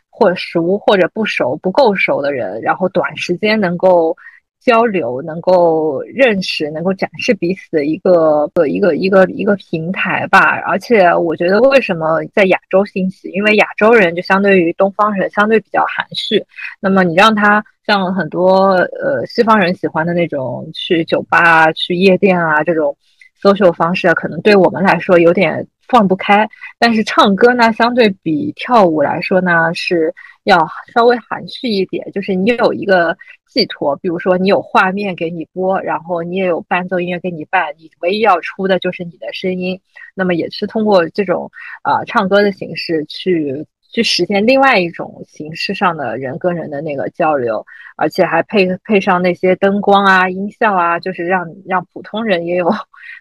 或者熟或者不熟、不够熟的人，然后短时间能够。交流能够认识、能够展示彼此的一个一个一个一个平台吧。而且我觉得，为什么在亚洲兴起？因为亚洲人就相对于东方人相对比较含蓄。那么你让他像很多呃西方人喜欢的那种去酒吧、去夜店啊这种 social 方式，可能对我们来说有点放不开。但是唱歌呢，相对比跳舞来说呢，是要稍微含蓄一点。就是你有一个。寄托，比如说你有画面给你播，然后你也有伴奏音乐给你伴，你唯一要出的就是你的声音。那么也是通过这种啊唱歌的形式去去实现另外一种形式上的人跟人的那个交流，而且还配配上那些灯光啊、音效啊，就是让让普通人也有。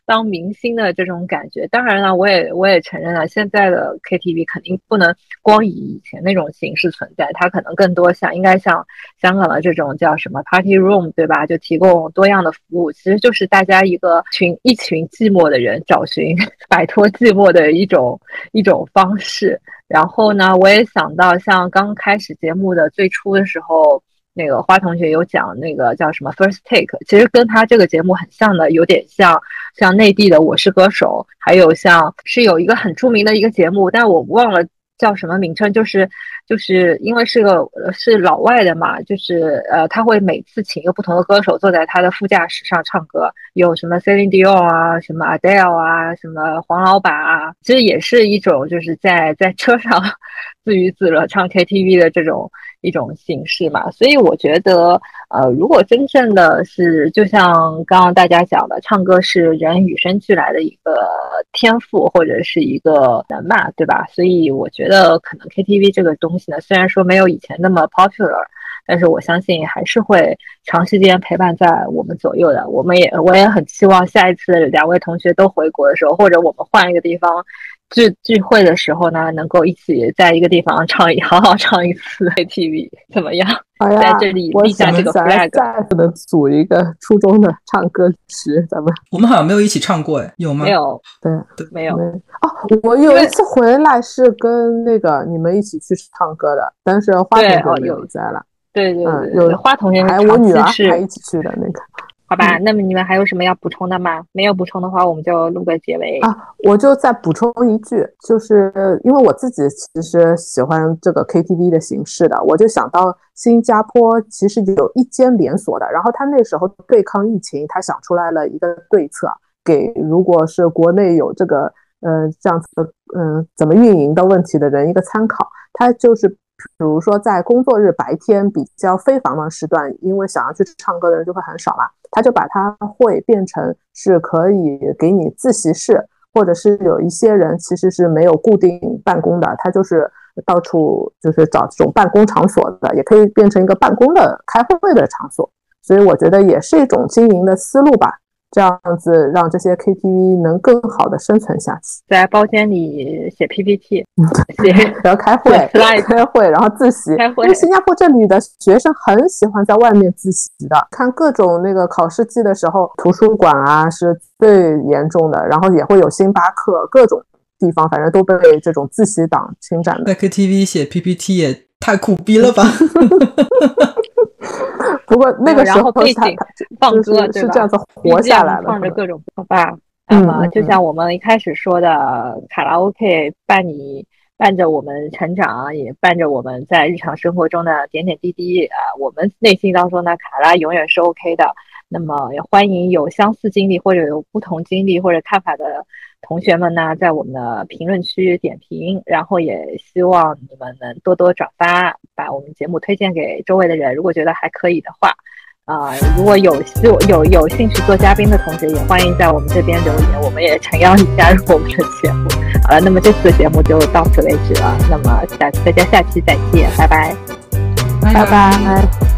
当明星的这种感觉，当然了，我也我也承认了，现在的 KTV 肯定不能光以以前那种形式存在，它可能更多像应该像香港的这种叫什么 Party Room，对吧？就提供多样的服务，其实就是大家一个群一群寂寞的人找寻摆脱寂寞的一种一种方式。然后呢，我也想到像刚开始节目的最初的时候。那个花同学有讲那个叫什么 First Take，其实跟他这个节目很像的，有点像像内地的我是歌手，还有像是有一个很著名的一个节目，但我忘了叫什么名称，就是就是因为是个是老外的嘛，就是呃他会每次请一个不同的歌手坐在他的副驾驶上唱歌，有什么 Celine Dion 啊，什么 Adele 啊，什么黄老板啊，其实也是一种就是在在车上 自娱自乐唱 KTV 的这种。一种形式嘛，所以我觉得，呃，如果真正的是，就像刚刚大家讲的，唱歌是人与生俱来的一个天赋或者是一个能嘛，对吧？所以我觉得，可能 KTV 这个东西呢，虽然说没有以前那么 popular，但是我相信还是会长时间陪伴在我们左右的。我们也，我也很期望下一次两位同学都回国的时候，或者我们换一个地方。聚聚会的时候呢，能够一起在一个地方唱一好好唱一次 KTV，怎么样？在这里立下这个 flag，再不能组一个初中的唱歌局，咱们我们好像没有一起唱过，哎，有吗？没有，对对，没有。哦，我有一次回来是跟那个你们一起去唱歌的，但是花同学没有在了。对对对，有花同学还有我女儿还一起去的那个。好吧，那么你们还有什么要补充的吗？没有补充的话，我们就录个结尾啊。我就再补充一句，就是因为我自己其实喜欢这个 KTV 的形式的，我就想到新加坡其实有一间连锁的，然后他那时候对抗疫情，他想出来了一个对策，给如果是国内有这个呃这样子的嗯怎么运营的问题的人一个参考，他就是比如说在工作日白天比较非繁忙时段，因为想要去唱歌的人就会很少嘛，他就把它会变成是可以给你自习室，或者是有一些人其实是没有固定办公的，他就是到处就是找这种办公场所的，也可以变成一个办公的开会的场所，所以我觉得也是一种经营的思路吧。这样子让这些 KTV 能更好的生存下去，在包间里写 PPT，写 然后开会，开会，然后自习。开会。因为新加坡这里的学生很喜欢在外面自习的，看各种那个考试季的时候，图书馆啊是最严重的，然后也会有星巴克，各种地方反正都被这种自习党侵占了。在 KTV 写 PPT 也太苦逼了吧！不过那个时候背景放歌是这样子活下来了，放着各种歌吧。那么就像我们一开始说的，卡拉 OK 伴你伴着我们成长，也伴着我们在日常生活中的点点滴滴啊。我们内心当中呢，卡拉永远是 OK 的。那么也欢迎有相似经历或者有不同经历或者看法的。同学们呢，在我们的评论区点评，然后也希望你们能多多转发，把我们节目推荐给周围的人。如果觉得还可以的话，啊，如果有有有有兴趣做嘉宾的同学，也欢迎在我们这边留言，我们也诚邀你加入我们的节目。好了，那么这次的节目就到此为止了。那么下大家下期再见，拜拜，拜拜。